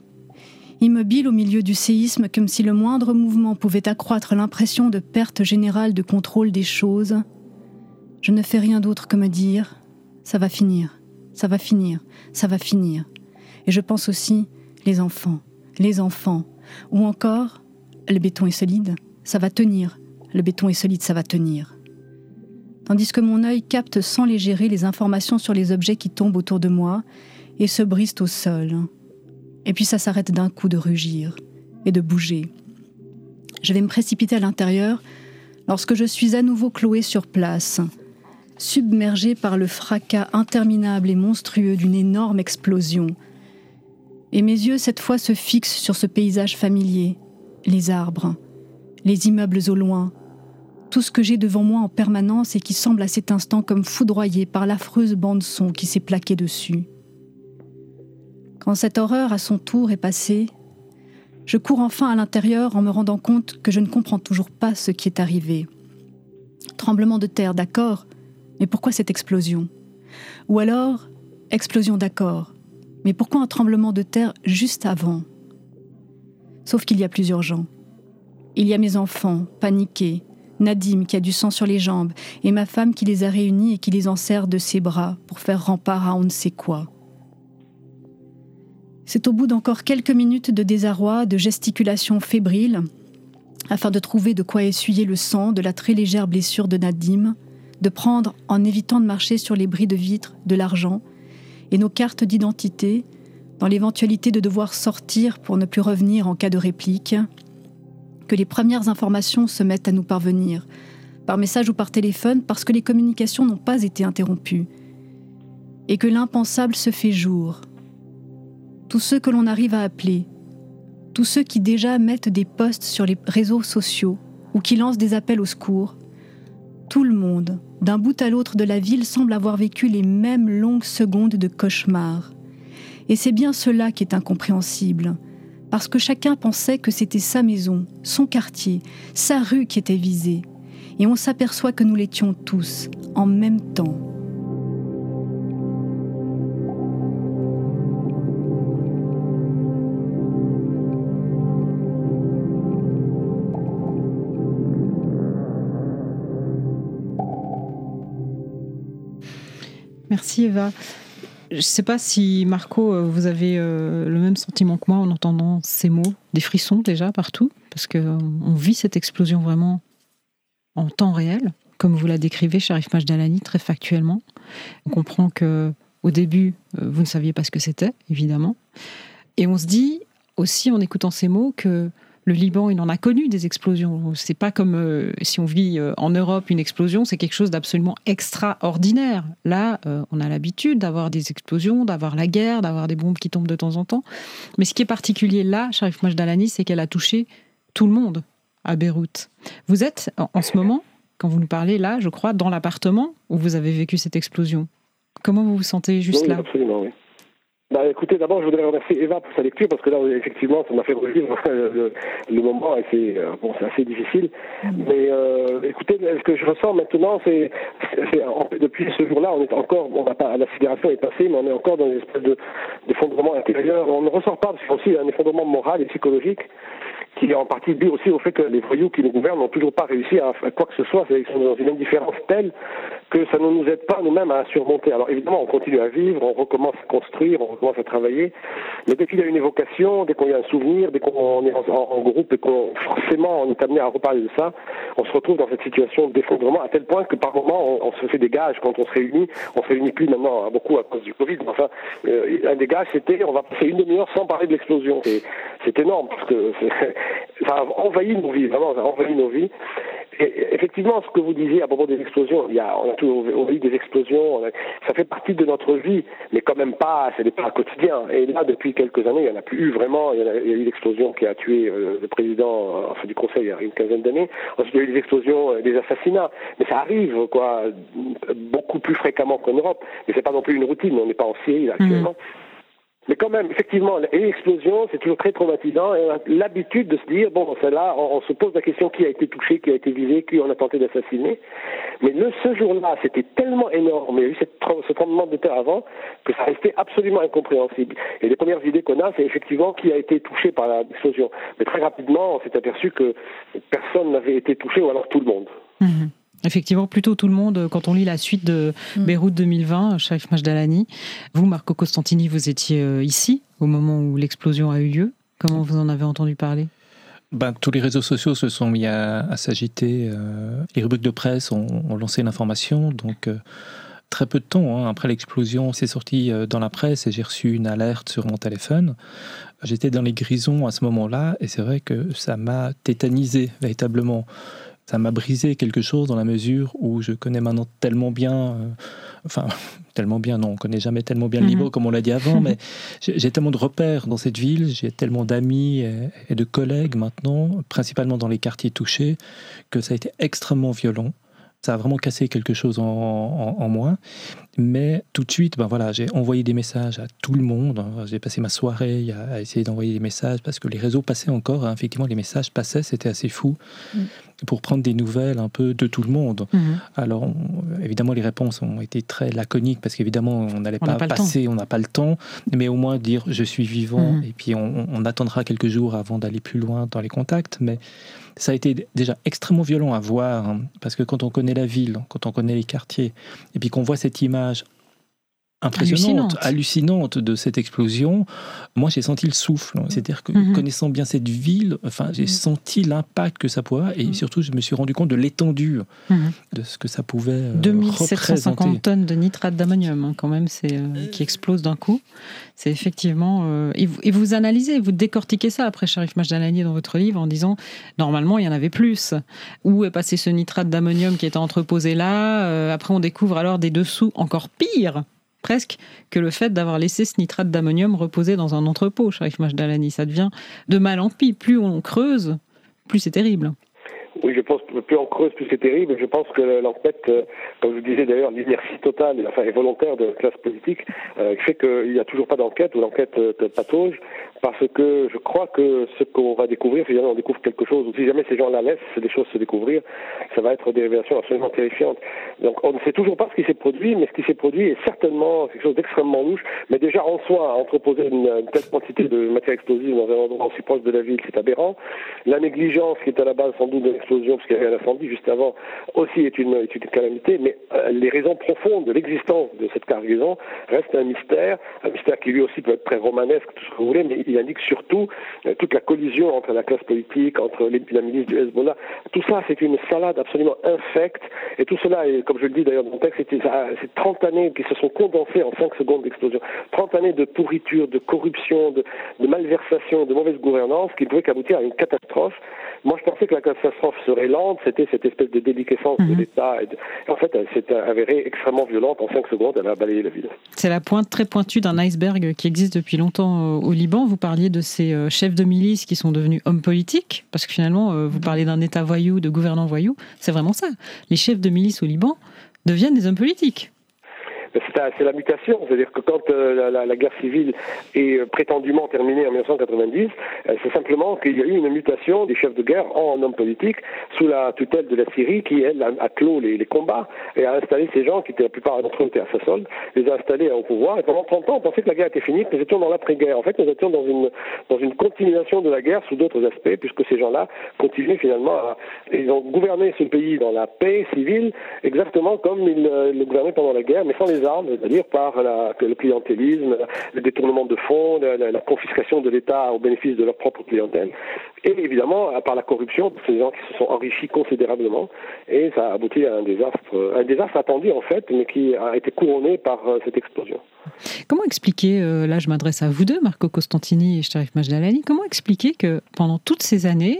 Speaker 1: immobile au milieu du séisme comme si le moindre mouvement pouvait accroître l'impression de perte générale de contrôle des choses, je ne fais rien d'autre que me dire ⁇ ça va finir, ça va finir, ça va finir ⁇ et je pense aussi les enfants, les enfants, ou encore le béton est solide, ça va tenir, le béton est solide, ça va tenir. Tandis que mon œil capte sans les gérer les informations sur les objets qui tombent autour de moi et se brisent au sol. Et puis ça s'arrête d'un coup de rugir et de bouger. Je vais me précipiter à l'intérieur lorsque je suis à nouveau cloué sur place, submergé par le fracas interminable et monstrueux d'une énorme explosion et mes yeux cette fois se fixent sur ce paysage familier, les arbres, les immeubles au loin, tout ce que j'ai devant moi en permanence et qui semble à cet instant comme foudroyé par l'affreuse bande-son qui s'est plaquée dessus. Quand cette horreur à son tour est passée, je cours enfin à l'intérieur en me rendant compte que je ne comprends toujours pas ce qui est arrivé. Tremblement de terre, d'accord, mais pourquoi cette explosion? Ou alors, explosion d'accord, mais pourquoi un tremblement de terre juste avant? Sauf qu'il y a plus urgent. Il y a mes enfants, paniqués, Nadim qui a du sang sur les jambes, et ma femme qui les a réunis et qui les enserre de ses bras pour faire rempart à on ne sait quoi. C'est au bout d'encore quelques minutes de désarroi, de gesticulation fébrile, afin de trouver de quoi essuyer le sang de la très légère blessure de Nadim, de prendre, en évitant de marcher sur les bris de vitre, de l'argent, et nos cartes d'identité, dans l'éventualité de devoir sortir pour ne plus revenir en cas de réplique, que les premières informations se mettent à nous parvenir, par message ou par téléphone, parce que les communications n'ont pas été interrompues, et que l'impensable se fait jour. Tous ceux que l'on arrive à appeler, tous ceux qui déjà mettent des posts sur les réseaux sociaux ou qui lancent des appels au secours, tout le monde, d'un bout à l'autre de la ville, semble avoir vécu les mêmes longues secondes de cauchemar. Et c'est bien cela qui est incompréhensible, parce que chacun pensait que c'était sa maison, son quartier, sa rue qui était visée, et on s'aperçoit que nous l'étions tous, en même temps.
Speaker 2: Merci Eva. Je ne sais pas si Marco, euh, vous avez euh, le même sentiment que moi en entendant ces mots, des frissons déjà partout, parce qu'on vit cette explosion vraiment en temps réel, comme vous la décrivez, Sharif Majdalani, très factuellement. On comprend que au début, euh, vous ne saviez pas ce que c'était, évidemment. Et on se dit aussi, en écoutant ces mots, que le Liban, il en a connu des explosions. C'est pas comme euh, si on vit euh, en Europe une explosion, c'est quelque chose d'absolument extraordinaire. Là, euh, on a l'habitude d'avoir des explosions, d'avoir la guerre, d'avoir des bombes qui tombent de temps en temps. Mais ce qui est particulier là, Sharif Majdalani, c'est qu'elle a touché tout le monde à Beyrouth. Vous êtes en ce moment, quand vous nous parlez là, je crois, dans l'appartement où vous avez vécu cette explosion. Comment vous vous sentez juste là?
Speaker 3: Absolument, oui. Bah, écoutez, d'abord, je voudrais remercier Eva pour sa lecture, parce que là, effectivement, ça m'a fait revivre le, le moment, et c'est euh, bon, assez difficile. Mais euh, écoutez, ce que je ressens maintenant, c'est depuis ce jour-là, on est encore, on n'a pas, la sidération est passée, mais on est encore dans une espèce d'effondrement intérieur. On ne ressort pas, c'est aussi un effondrement moral et psychologique qui est en partie dû aussi au fait que les voyous qui nous gouvernent n'ont toujours pas réussi à faire quoi que ce soit. Sont dans une indifférence telle que ça ne nous aide pas nous-mêmes à surmonter. Alors évidemment, on continue à vivre, on recommence à construire, on recommence à travailler, mais dès qu'il y a une évocation, dès qu'on y a un souvenir, dès qu'on est en, groupe et qu'on forcément on est amené à reparler de ça, on se retrouve dans cette situation d'effondrement à tel point que par moment on, se fait des gages quand on se réunit. On se réunit plus maintenant hein, beaucoup à cause du Covid, mais enfin euh, un des gages c'était on va passer une demi-heure sans parler de l'explosion. C'est énorme parce que ça a envahi nos vies, vraiment, ça a envahi nos vies. Et effectivement, ce que vous disiez à propos des explosions, il y a, on a toujours eu des explosions, ça fait partie de notre vie, mais quand même pas, ce n'est pas quotidien. Et là, depuis quelques années, il n'y en a plus eu vraiment. Il y a, eu l'explosion qui a tué euh, le président enfin, du Conseil il y a une quinzaine d'années. Ensuite, il y a eu des explosions, euh, des assassinats. Mais ça arrive, quoi, beaucoup plus fréquemment qu'en Europe. Mais c'est pas non plus une routine. On n'est pas en Syrie là, actuellement. Mmh. Mais quand même, effectivement, une explosion, c'est toujours très traumatisant. Et on a l'habitude de se dire, bon, celle-là, on, se pose la question qui a été touché, qui a été visé, qui on a tenté d'assassiner. Mais le, ce jour-là, c'était tellement énorme, il y a eu ce tremblement de terre avant, que ça restait absolument incompréhensible. Et les premières idées qu'on a, c'est effectivement qui a été touché par l'explosion. Mais très rapidement, on s'est aperçu que personne n'avait été touché, ou alors tout le monde.
Speaker 2: Mmh. Effectivement, plutôt tout le monde, quand on lit la suite de mm. Beyrouth 2020, Sharif Majdalani. Vous, Marco Costantini, vous étiez euh, ici au moment où l'explosion a eu lieu. Comment vous en avez entendu parler?
Speaker 4: Ben, tous les réseaux sociaux se sont mis à, s'agiter. Euh, les rubriques de presse ont, lancé l'information. Donc, euh, très peu de temps hein, après l'explosion, c'est sorti dans la presse et j'ai reçu une alerte sur mon téléphone. J'étais dans les grisons à ce moment-là et c'est vrai que ça m'a tétanisé véritablement ça m'a brisé quelque chose dans la mesure où je connais maintenant tellement bien, euh, enfin tellement bien, non, on connaît jamais tellement bien le niveau mhm. comme on l'a dit avant, mais j'ai tellement de repères dans cette ville, j'ai tellement d'amis et, de collègues maintenant, principalement dans les quartiers touchés, que ça a été extrêmement violent. Ça a vraiment cassé quelque chose en, en moi. Mais tout de suite, ben voilà, j'ai envoyé des messages à tout le monde. Hein. J'ai passé ma soirée à essayer d'envoyer des messages parce que les réseaux passaient encore. Hein. Effectivement, les messages passaient, c'était assez fou mm. Pour prendre des nouvelles un peu de tout le monde. Mm-hmm. Alors, évidemment, les réponses ont été très laconiques parce qu'évidemment, on n'allait pas, passer, on n'a pas le temps, mais au moins dire je suis vivant mm-hmm. et puis on, on, attendra quelques jours avant d'aller plus loin dans les contacts. Mais ça a été déjà extrêmement violent à voir hein, parce que quand on connaît la ville, quand on connaît les quartiers et puis qu'on voit cette image impressionnante, hallucinante. de cette explosion, moi j'ai senti le souffle. C'est-à-dire que mhm. connaissant bien cette ville, enfin j'ai mhm. senti l'impact que ça pouvait avoir et mhm. surtout je me suis rendu compte de l'étendue de ce que ça pouvait
Speaker 2: 2750 euh, tonnes de nitrate d'ammonium hein, quand même, c'est euh, qui explose d'un coup. C'est effectivement euh, et, vous, analysez, vous décortiquez ça après Sharif Majdalani dans votre livre en disant normalement il y en avait plus. Où est passé ce nitrate d'ammonium qui était entreposé là Après on découvre alors des dessous encore pires presque que le fait d'avoir laissé ce nitrate d'ammonium reposer dans un entrepôt, Sharif Majdalani. Ça devient de mal en pis. Plus on creuse, plus c'est terrible.
Speaker 3: Oui, je pense que plus on creuse, plus c'est terrible. Je pense que l'enquête, euh, comme je vous disais d'ailleurs, l'inertie totale enfin, et volontaire de la classe politique euh, fait qu'il n'y a toujours pas d'enquête ou l'enquête euh, patauge parce que je crois que ce qu'on va découvrir, si jamais on découvre quelque chose, ou si jamais ces gens-là laissent des choses se découvrir, ça va être des révélations absolument terrifiantes. Donc on ne sait toujours pas ce qui s'est produit, mais ce qui s'est produit est certainement quelque chose d'extrêmement louche. Mais déjà en soi, entreposer une, une, telle quantité de matière explosive dans un endroit aussi proche de la ville, c'est aberrant. La négligence qui est à la base sans doute de l'explosion, parce qu'il y avait un incendie juste avant, aussi est une, calamité, mais euh, les raisons profondes de l'existence de cette cargaison restent un mystère, un mystère qui lui aussi peut être très romanesque, tout ce que vous voulez, mais il indique surtout euh, toute la collision entre la classe politique, entre la milice du Hezbollah. Tout ça, c'est une salade absolument infecte, et tout cela, comme je le dis d'ailleurs dans mon texte, c'est 30 années qui se sont condensées en 5 secondes d'explosion. 30 années de pourriture, de corruption, de, malversation, de mauvaise gouvernance qui pouvaient aboutir à une catastrophe. Moi, je pensais que la catastrophe serait lente, c'était cette espèce de déliquescence de mhm. l'État. En fait, elle s'est avérée extrêmement violente. En 5 secondes, elle a balayé la ville.
Speaker 2: C'est la pointe très pointue d'un iceberg qui existe depuis longtemps au Liban. Vous parliez de ces euh, chefs de milice qui sont devenus hommes politiques, parce que finalement, euh, vous parlez d'un État voyou, de gouvernants voyous. C'est vraiment ça. Les chefs de milice au Liban deviennent des hommes politiques
Speaker 3: c'est la mutation, c'est-à-dire que quand euh, la, guerre civile est euh, prétendument terminée en 1990, euh, c'est simplement qu'il y a eu une mutation des chefs de guerre en hommes politiques sous la tutelle de la Syrie qui, elle, a, clos les, combats et a installé ces gens qui étaient la plupart d'entre eux étaient à sa solde, les a installés au pouvoir. Et pendant 30 ans, on pensait que la guerre était finie, que nous étions dans l'après-guerre. En fait, nous étions dans une, dans une continuation de la guerre sous d'autres aspects, puisque ces gens-là continuent finalement à... Ils ont gouverné ce pays dans la paix civile, exactement comme ils le gouvernaient pendant la guerre, mais sans les c'est-à-dire par le clientélisme, le détournement de fonds, la, confiscation de l'État au bénéfice de leur propre clientèle, et évidemment par la corruption ces gens qui se sont enrichis considérablement, et ça a abouti à un désastre, un désastre attendu en fait, mais qui a été couronné par euh, cette explosion.
Speaker 2: Comment expliquer, euh, là je m'adresse à vous deux, Marco Costantini et Sharif Majdalani, comment expliquer que pendant toutes ces années,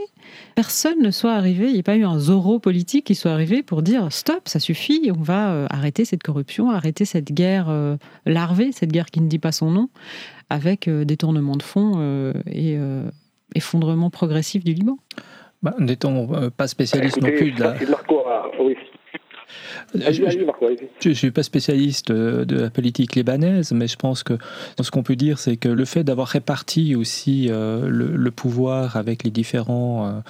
Speaker 2: personne ne soit arrivé, il n'y a pas eu un Zorro politique qui soit arrivé pour dire stop, ça suffit, on va euh, arrêter cette corruption, arrêter cette guerre euh, larvée, cette guerre qui ne dit pas son nom, avec détournement de fonds et effondrement progressif du Liban.
Speaker 4: Bah, N'étant pas spécialiste non plus de la... Je ne suis pas spécialiste de la politique libanaise, mais je pense que ce qu'on peut dire, c'est que le fait d'avoir réparti aussi euh, le, pouvoir avec les différents euh,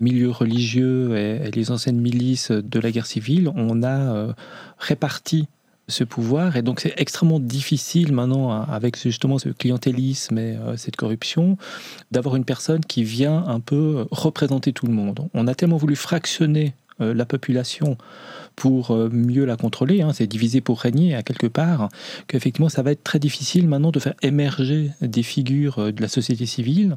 Speaker 4: milieux religieux et, les anciennes milices de la guerre civile, on a euh, réparti ce pouvoir. Et donc, c'est extrêmement difficile maintenant, avec justement ce clientélisme et cette corruption, d'avoir une personne qui vient un peu représenter tout le monde. On a tellement voulu fractionner la population pour euh, mieux la contrôler, hein, c'est diviser pour régner à quelque part, qu'effectivement ça va être très difficile maintenant de faire émerger des figures euh, de la société civile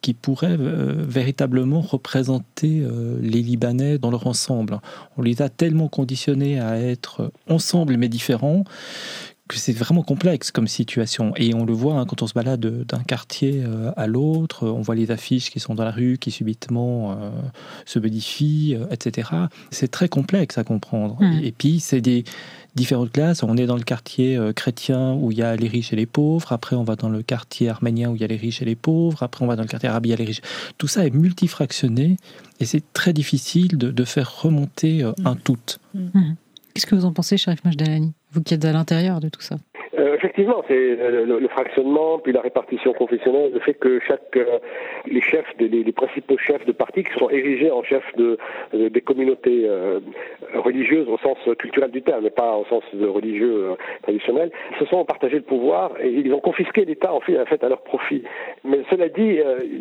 Speaker 4: qui pourraient euh, véritablement représenter les Libanais dans leur ensemble. On les a tellement conditionnés à être ensemble mais différents c'est vraiment complexe comme situation. Et on le voit hein, quand on se balade d'un quartier euh, à l'autre, on voit les affiches qui sont dans la rue, qui subitement euh, se modifient, euh, etc. C'est très complexe à comprendre. Hmm. Et, puis, c'est des différentes classes. On est dans le quartier chrétien où il y a les riches et les pauvres. Après, on va dans le quartier arménien où il y a les riches et les pauvres. Après, on va dans le quartier arabe où il y a les riches. Tout ça est multifractionné et c'est très difficile de, faire remonter un hmm. tout.
Speaker 2: Hmm. Qu'est-ce que vous en pensez, Sharif Majdalani? Vous qui êtes à l'intérieur de tout ça
Speaker 3: euh, effectivement, c'est le, fractionnement, puis la répartition confessionnelle, le fait que chaque euh, les chefs, les, principaux chefs de partis qui sont érigés en chefs de, euh, des communautés religieuses au sens culturel du terme, mais pas au sens de religieux traditionnel, se sont partagés le pouvoir et ils ont confisqué l'État en fait, à leur profit. Mais cela dit,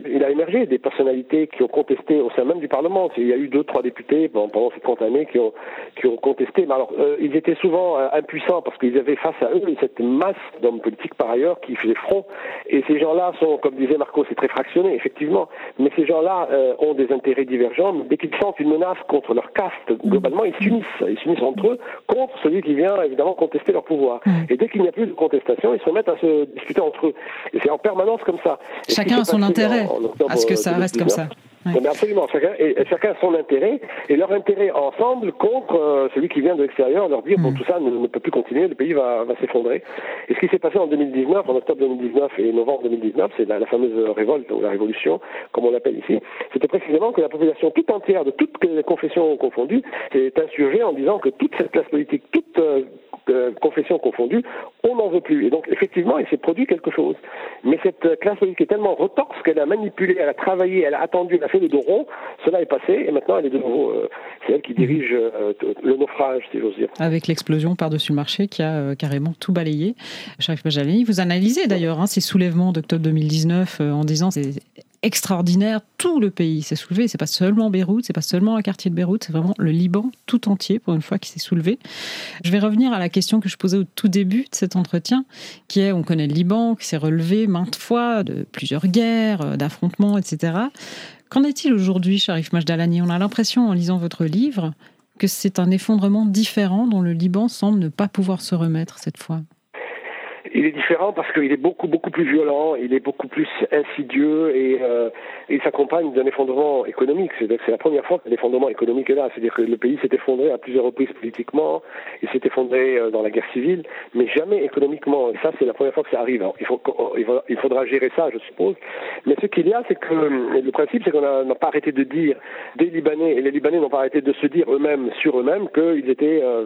Speaker 3: il a émergé des personnalités qui ont contesté au sein même du Parlement. Il y a eu deux, trois députés pendant, ces 30 années qui ont qui ont contesté. Mais alors, ils étaient souvent impuissants parce qu'ils avaient face à eux cette masse d'hommes politiques par ailleurs qui faisaient front. Et ces gens-là sont, comme disait Marco, c'est très fractionné, effectivement. Mais ces gens-là euh, ont des intérêts divergents. Dès qu'ils sentent une menace contre leur caste, globalement, ils s'unissent. Ils s'unissent entre eux contre celui qui vient, évidemment, contester leur pouvoir. Mm. Et dès qu'il n'y a plus de contestation, ils se mettent à se discuter entre eux. Et c'est en permanence comme ça.
Speaker 2: Chacun a son intérêt à ce que ça reste comme ça.
Speaker 3: Mais absolument, chacun, et, chacun a son intérêt, et leur intérêt ensemble contre euh, celui qui vient de l'extérieur, leur dire, bon, mm. tout ça ne, peut plus continuer, le pays va, va s'effondrer. Et ce qui s'est passé en 2019, en octobre 2019 et novembre 2019, c'est la, la, fameuse révolte, ou la révolution, comme on l'appelle ici, c'était précisément que la population toute entière, de toutes les confessions confondues, s'est insurgée en disant que toute cette classe politique, toute euh, euh, confessions confondues, on n'en veut plus. Et donc, effectivement, il s'est produit quelque chose. Mais cette classe politique est tellement retorse qu'elle a manipulé, elle a travaillé, elle a attendu, elle a fait le dos rond. Cela est passé, et maintenant, elle est de nouveau, euh, c'est elle qui dirige euh, le naufrage, si j'ose dire.
Speaker 2: Avec l'explosion par-dessus le marché qui a carrément tout balayé. Sharif Bajali, vous analysez d'ailleurs hein, ces soulèvements d'octobre 2019 en disant c'est extraordinaire. Tout le pays s'est soulevé. C'est pas seulement Beyrouth, c'est pas seulement un quartier de Beyrouth, c'est vraiment le Liban tout entier pour une fois qui s'est soulevé. Je vais revenir à la question que je posais au tout début de cet entretien, qui est on connaît le Liban qui s'est relevé maintes fois de plusieurs guerres, euh, d'affrontements, etc. Qu'en est-il aujourd'hui, Sharif Majdalani On a l'impression en lisant votre livre que c'est un effondrement différent dont le Liban semble ne pas pouvoir se remettre cette fois.
Speaker 3: Il est différent parce qu'il est beaucoup beaucoup plus violent, il est beaucoup plus insidieux et euh, il s'accompagne d'un effondrement économique. C'est la première fois que l'effondrement économique est là. C'est-à-dire que le pays s'est effondré à plusieurs reprises politiquement, il s'est effondré euh, dans la guerre civile, mais jamais économiquement. Et ça, c'est la première fois que ça arrive. il, faut, il faudra gérer ça, je suppose. Mais ce qu'il y a, c'est que euh, le principe, c'est qu'on n'a pas arrêté de dire des Libanais, et les Libanais n'ont pas arrêté de se dire eux-mêmes sur eux-mêmes qu'ils étaient euh,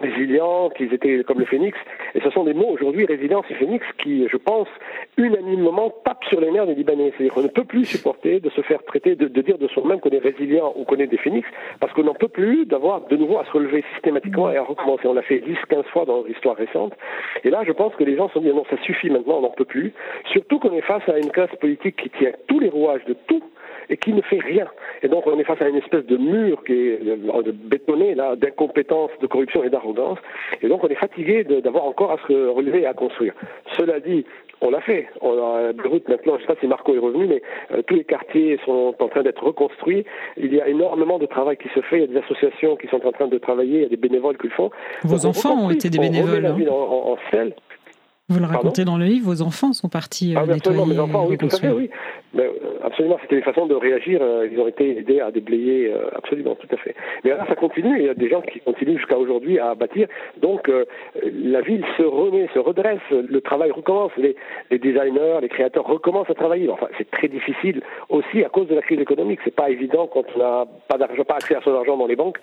Speaker 3: résilients, qu'ils étaient comme le phénix. Et ce sont des mots aujourd'hui résilience et phénix qui, je pense, unanimement tapent sur les nerfs des Libanais. C'est-à-dire qu'on ne peut plus supporter de se faire traiter, de, dire de soi-même qu'on est résilient ou qu'on est des phénix, parce qu'on n'en peut plus d'avoir de nouveau à se relever systématiquement et à recommencer. On l'a fait 10, 15 fois dans l'histoire récente. Et là, je pense que les gens se sont dit non, ça suffit maintenant, on n'en peut plus. Surtout qu'on est face à une classe politique qui tient tous les rouages de tout et qui ne fait rien. Et donc on est face à une espèce de mur qui est euh, de bétonné là, d'incompétence, de corruption et d'arrogance. Et donc on est fatigué d'avoir encore à se relever et à construire. Cela dit, on l'a fait. On a Beyrouth maintenant, je ne sais pas si Marco est revenu, mais euh, tous les quartiers sont en train d'être reconstruits. Il y a énormément de travail qui se fait. Il y a des associations qui sont en train de travailler. Il y a des bénévoles qui le font.
Speaker 2: Vos enfants ont été des bénévoles.
Speaker 3: Hein. en, en,
Speaker 2: vous le racontez dans le livre, vos enfants sont partis euh, ah,
Speaker 3: nettoyer, mes enfants, oui, tout à fait, oui. Mais, euh, absolument, c'était une façon de réagir. Euh, ils ont été aidés à déblayer, absolument, tout à fait. Mais là, ça continue. Il y a des gens qui continuent jusqu'à aujourd'hui à bâtir. Donc, la ville se remet, se redresse. Le travail recommence. Les, les designers, les créateurs recommencent à travailler. Enfin, c'est très difficile aussi à cause de la crise économique. C'est pas évident quand on n'a pas d'argent, pas accès à son argent dans les banques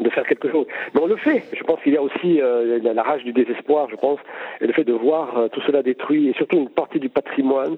Speaker 3: de faire quelque chose. Mais on le fait. Je pense qu'il y a aussi euh, la rage du désespoir, je pense, et le fait de voir euh, tout cela détruit, et surtout une partie du patrimoine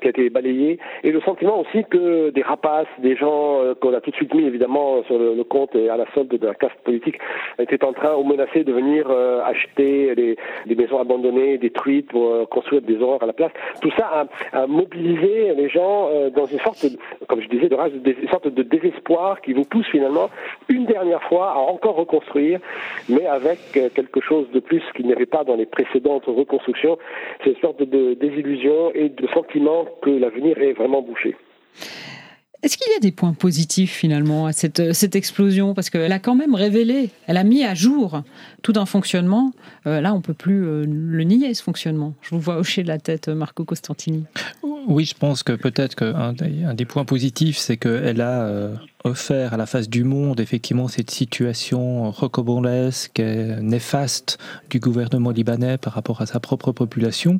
Speaker 3: qui a été balayé, et le sentiment aussi que des rapaces, des gens euh, qu'on a tout de suite mis évidemment sur le, compte et à la solde de la caste politique, étaient en train ou menacés de venir acheter des, des, maisons abandonnées, détruites pour construire des horreurs à la place. Tout ça a, a mobilisé les gens dans une sorte, comme je disais, de rage, une sorte de désespoir qui vous pousse finalement une dernière fois à encore reconstruire, mais avec euh, quelque chose de plus qu'il n'y avait pas dans les précédentes reconstructions. C'est une sorte de désillusion et de sentiment que l'avenir est vraiment bouché.
Speaker 2: Est-ce qu'il y a des points positifs finalement à cette, euh, cette explosion? Parce qu'elle a quand même révélé, elle a mis à jour tout un fonctionnement. Euh, là, on ne peut plus le nier, ce fonctionnement. Je vous vois hocher de la tête, Marco Costantini.
Speaker 4: Oui, je pense que peut-être qu'un des, un des points positifs, c'est qu'elle a offert à la face du monde effectivement cette situation rocambolesque, néfaste du gouvernement libanais par rapport à sa propre population.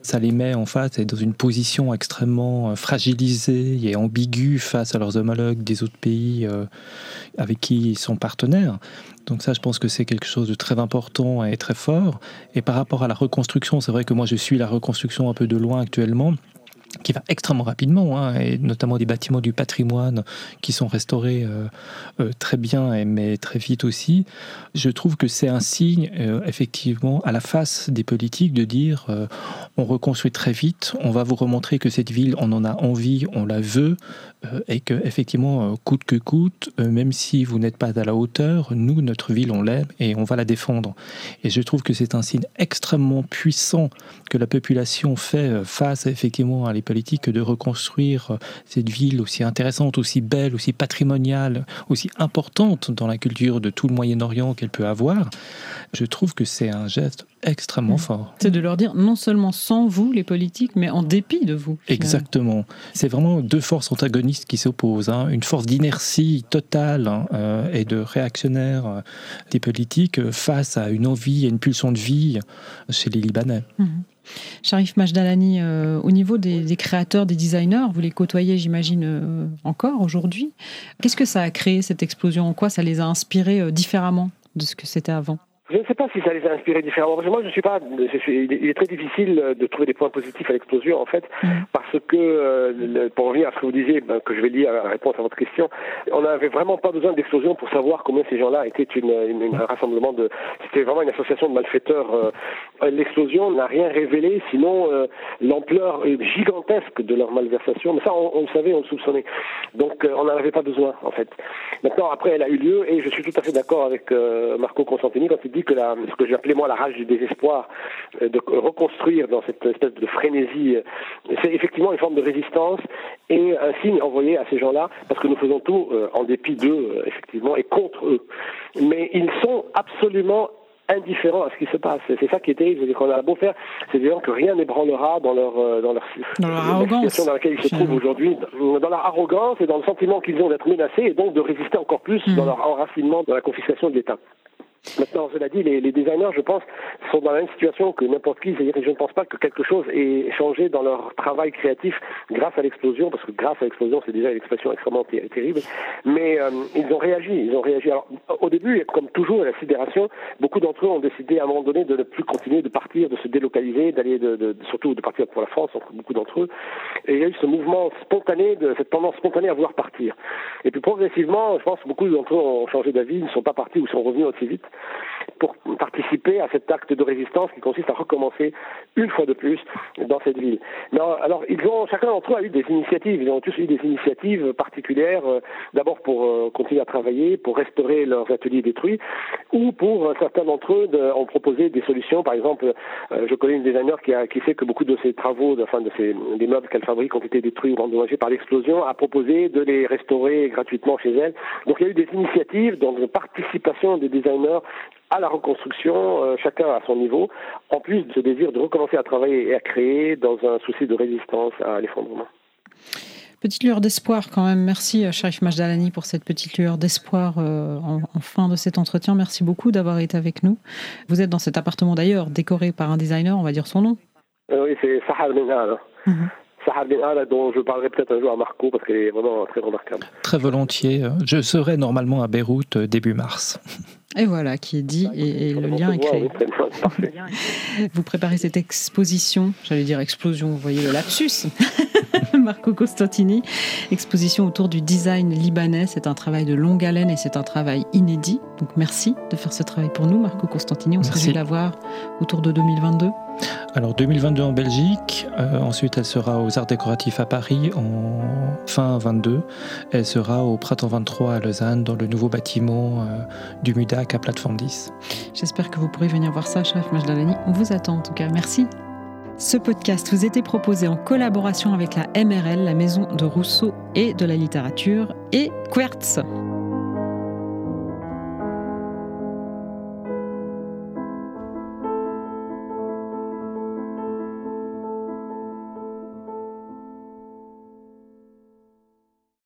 Speaker 4: Ça les met en face et dans une position extrêmement fragilisée et ambiguë face à leurs homologues des autres pays euh, avec qui ils sont partenaires. Donc ça, je pense que c'est quelque chose de très important et très fort. Et par rapport à la reconstruction, c'est vrai que moi, je suis la reconstruction un peu de loin actuellement qui va extrêmement rapidement, hein, et notamment des bâtiments du patrimoine qui sont restaurés euh, euh, très bien, mais très vite aussi. Je trouve que c'est un signe, euh, effectivement, à la face des politiques de dire on reconstruit très vite, on va vous remontrer que cette ville, on en a envie, on la veut, et que effectivement, coûte que coûte, même si vous n'êtes pas à la hauteur, nous, notre ville, on l'aime et on va la défendre. Et je trouve que c'est un signe extrêmement puissant que la population fait face effectivement à les politique de reconstruire cette ville aussi intéressante, aussi belle, aussi patrimoniale, aussi importante dans la culture de tout le Moyen-Orient qu'elle peut avoir, je trouve que c'est un geste extrêmement mmh. fort.
Speaker 2: C'est de leur dire non seulement sans vous, les politiques, mais en dépit de vous.
Speaker 4: Exactement. C'est vraiment deux forces qui s'opposent. Hein. Une force d'inertie totale hein, euh, et de réactionnaire euh, des politiques face à une envie et une pulsion de vie chez les Libanais. Mmh.
Speaker 2: Sharif Majdalani, euh, au niveau des, créateurs, des designers, vous les côtoyez, j'imagine, euh, encore aujourd'hui. Qu'est-ce que ça a créé, cette explosion? En quoi ça les a inspirés euh, différemment de ce que c'était avant?
Speaker 3: Je ne sais pas si ça les a inspirés différemment. Moi, je suis pas. il est très difficile de trouver des points positifs à l'explosion, en fait, mm. parce que, euh, pour revenir à ce que vous disiez, ben, que je vais lire la réponse à votre question, on n'avait vraiment pas besoin d'explosion pour savoir combien ces gens-là étaient une, un rassemblement de. C'était vraiment une association de malfaiteurs. Euh, l'explosion n'a rien révélé, sinon euh, l'ampleur gigantesque de leur malversation. Mais ça, on, le savait, on le soupçonnait. Donc, on n'en avait pas besoin, en fait. Maintenant, après, elle a eu lieu, et je suis tout à fait d'accord avec Marco Constantini quand il dit que la, ce que j'appelais moi la rage du désespoir, euh, de reconstruire dans cette espèce de frénésie, euh, c'est effectivement une forme de résistance et un signe envoyé à ces gens-là, parce que nous faisons tout euh, en dépit d'eux, effectivement, et contre eux. Mais ils sont absolument indifférents à ce qui se passe. C'est ça qui est terrible, c'est qu'on a beau faire, c'est évident que rien n'ébranlera dans leur dans leur,
Speaker 2: dans leur arrogance
Speaker 3: dans laquelle ils se trouvent aujourd'hui, dans leur arrogance et dans le sentiment qu'ils ont d'être menacés et donc de résister encore plus hmm. dans leur enracinement dans la confiscation de l'État. Maintenant, cela dit, les, les, designers, je pense, sont dans la même situation que n'importe qui. C'est-à-dire je ne pense pas que quelque chose ait changé dans leur travail créatif grâce à l'explosion, parce que grâce à l'explosion, c'est déjà une expression extrêmement terrible. Mais euh, ils ont réagi. Ils ont réagi. Alors, au début, comme toujours, la sidération, beaucoup d'entre eux ont décidé à un moment donné de ne plus continuer, de partir, de se délocaliser, d'aller, de, de, surtout de partir pour la France, beaucoup d'entre eux. Et il y a eu ce mouvement spontané, de, cette tendance spontanée à vouloir partir. Et puis progressivement, je pense que beaucoup d'entre eux ont changé d'avis, ne sont pas partis ou sont revenus aussi vite pour participer à cet acte de résistance qui consiste à recommencer une fois de plus dans cette ville. Alors, ils ont, chacun d'entre eux a eu des initiatives. Ils ont tous eu des initiatives particulières, euh, d'abord pour euh, continuer à travailler, pour restaurer leurs ateliers détruits, ou pour euh, certains d'entre eux de, ont proposé des solutions. Par exemple, je connais une designer qui, a, qui sait que beaucoup de ces travaux, enfin de ces des meubles qu'elle fabrique ont été détruits ou endommagés par l'explosion, a proposé de les restaurer gratuitement chez elle. Donc il y a eu des initiatives dans de participation des designers à la reconstruction, euh, chacun à son niveau, en plus de ce désir de recommencer à travailler et à créer dans un souci de résistance à l'effondrement.
Speaker 2: Petite lueur d'espoir quand même. Merci euh, Sharif Majdalani pour cette petite lueur d'espoir euh, en, fin de cet entretien. Merci beaucoup d'avoir été avec nous. Vous êtes dans cet appartement d'ailleurs décoré par un designer, on va dire son nom.
Speaker 3: oui, c'est Sahar. Mhm. Sahar dont je parlerai peut-être un jour à Marco parce qu'elle est vraiment très remarquable.
Speaker 4: Très volontiers. Je serai normalement à Beyrouth début mars.
Speaker 2: Et voilà, qui est dit et, le lien est créé. Vous préparez cette exposition, j'allais dire explosion, vous voyez le lapsus. Marco Costantini, exposition autour du design libanais. C'est un travail de longue haleine et c'est un travail inédit. Donc merci de faire ce travail pour nous, Marco Costantini. On se la voir autour de 2022.
Speaker 4: Alors 2022 en Belgique, euh, ensuite elle sera aux Arts Décoratifs à Paris en fin 22, elle sera au Printemps 23 à Lausanne dans le nouveau bâtiment euh, du MUDAC à plateforme 10.
Speaker 2: J'espère que vous pourrez venir voir ça, chef Majdalani. On vous attend en tout cas. Merci. Ce podcast vous était proposé en collaboration avec la MRL, la Maison de Rousseau et de la littérature, et Quertz.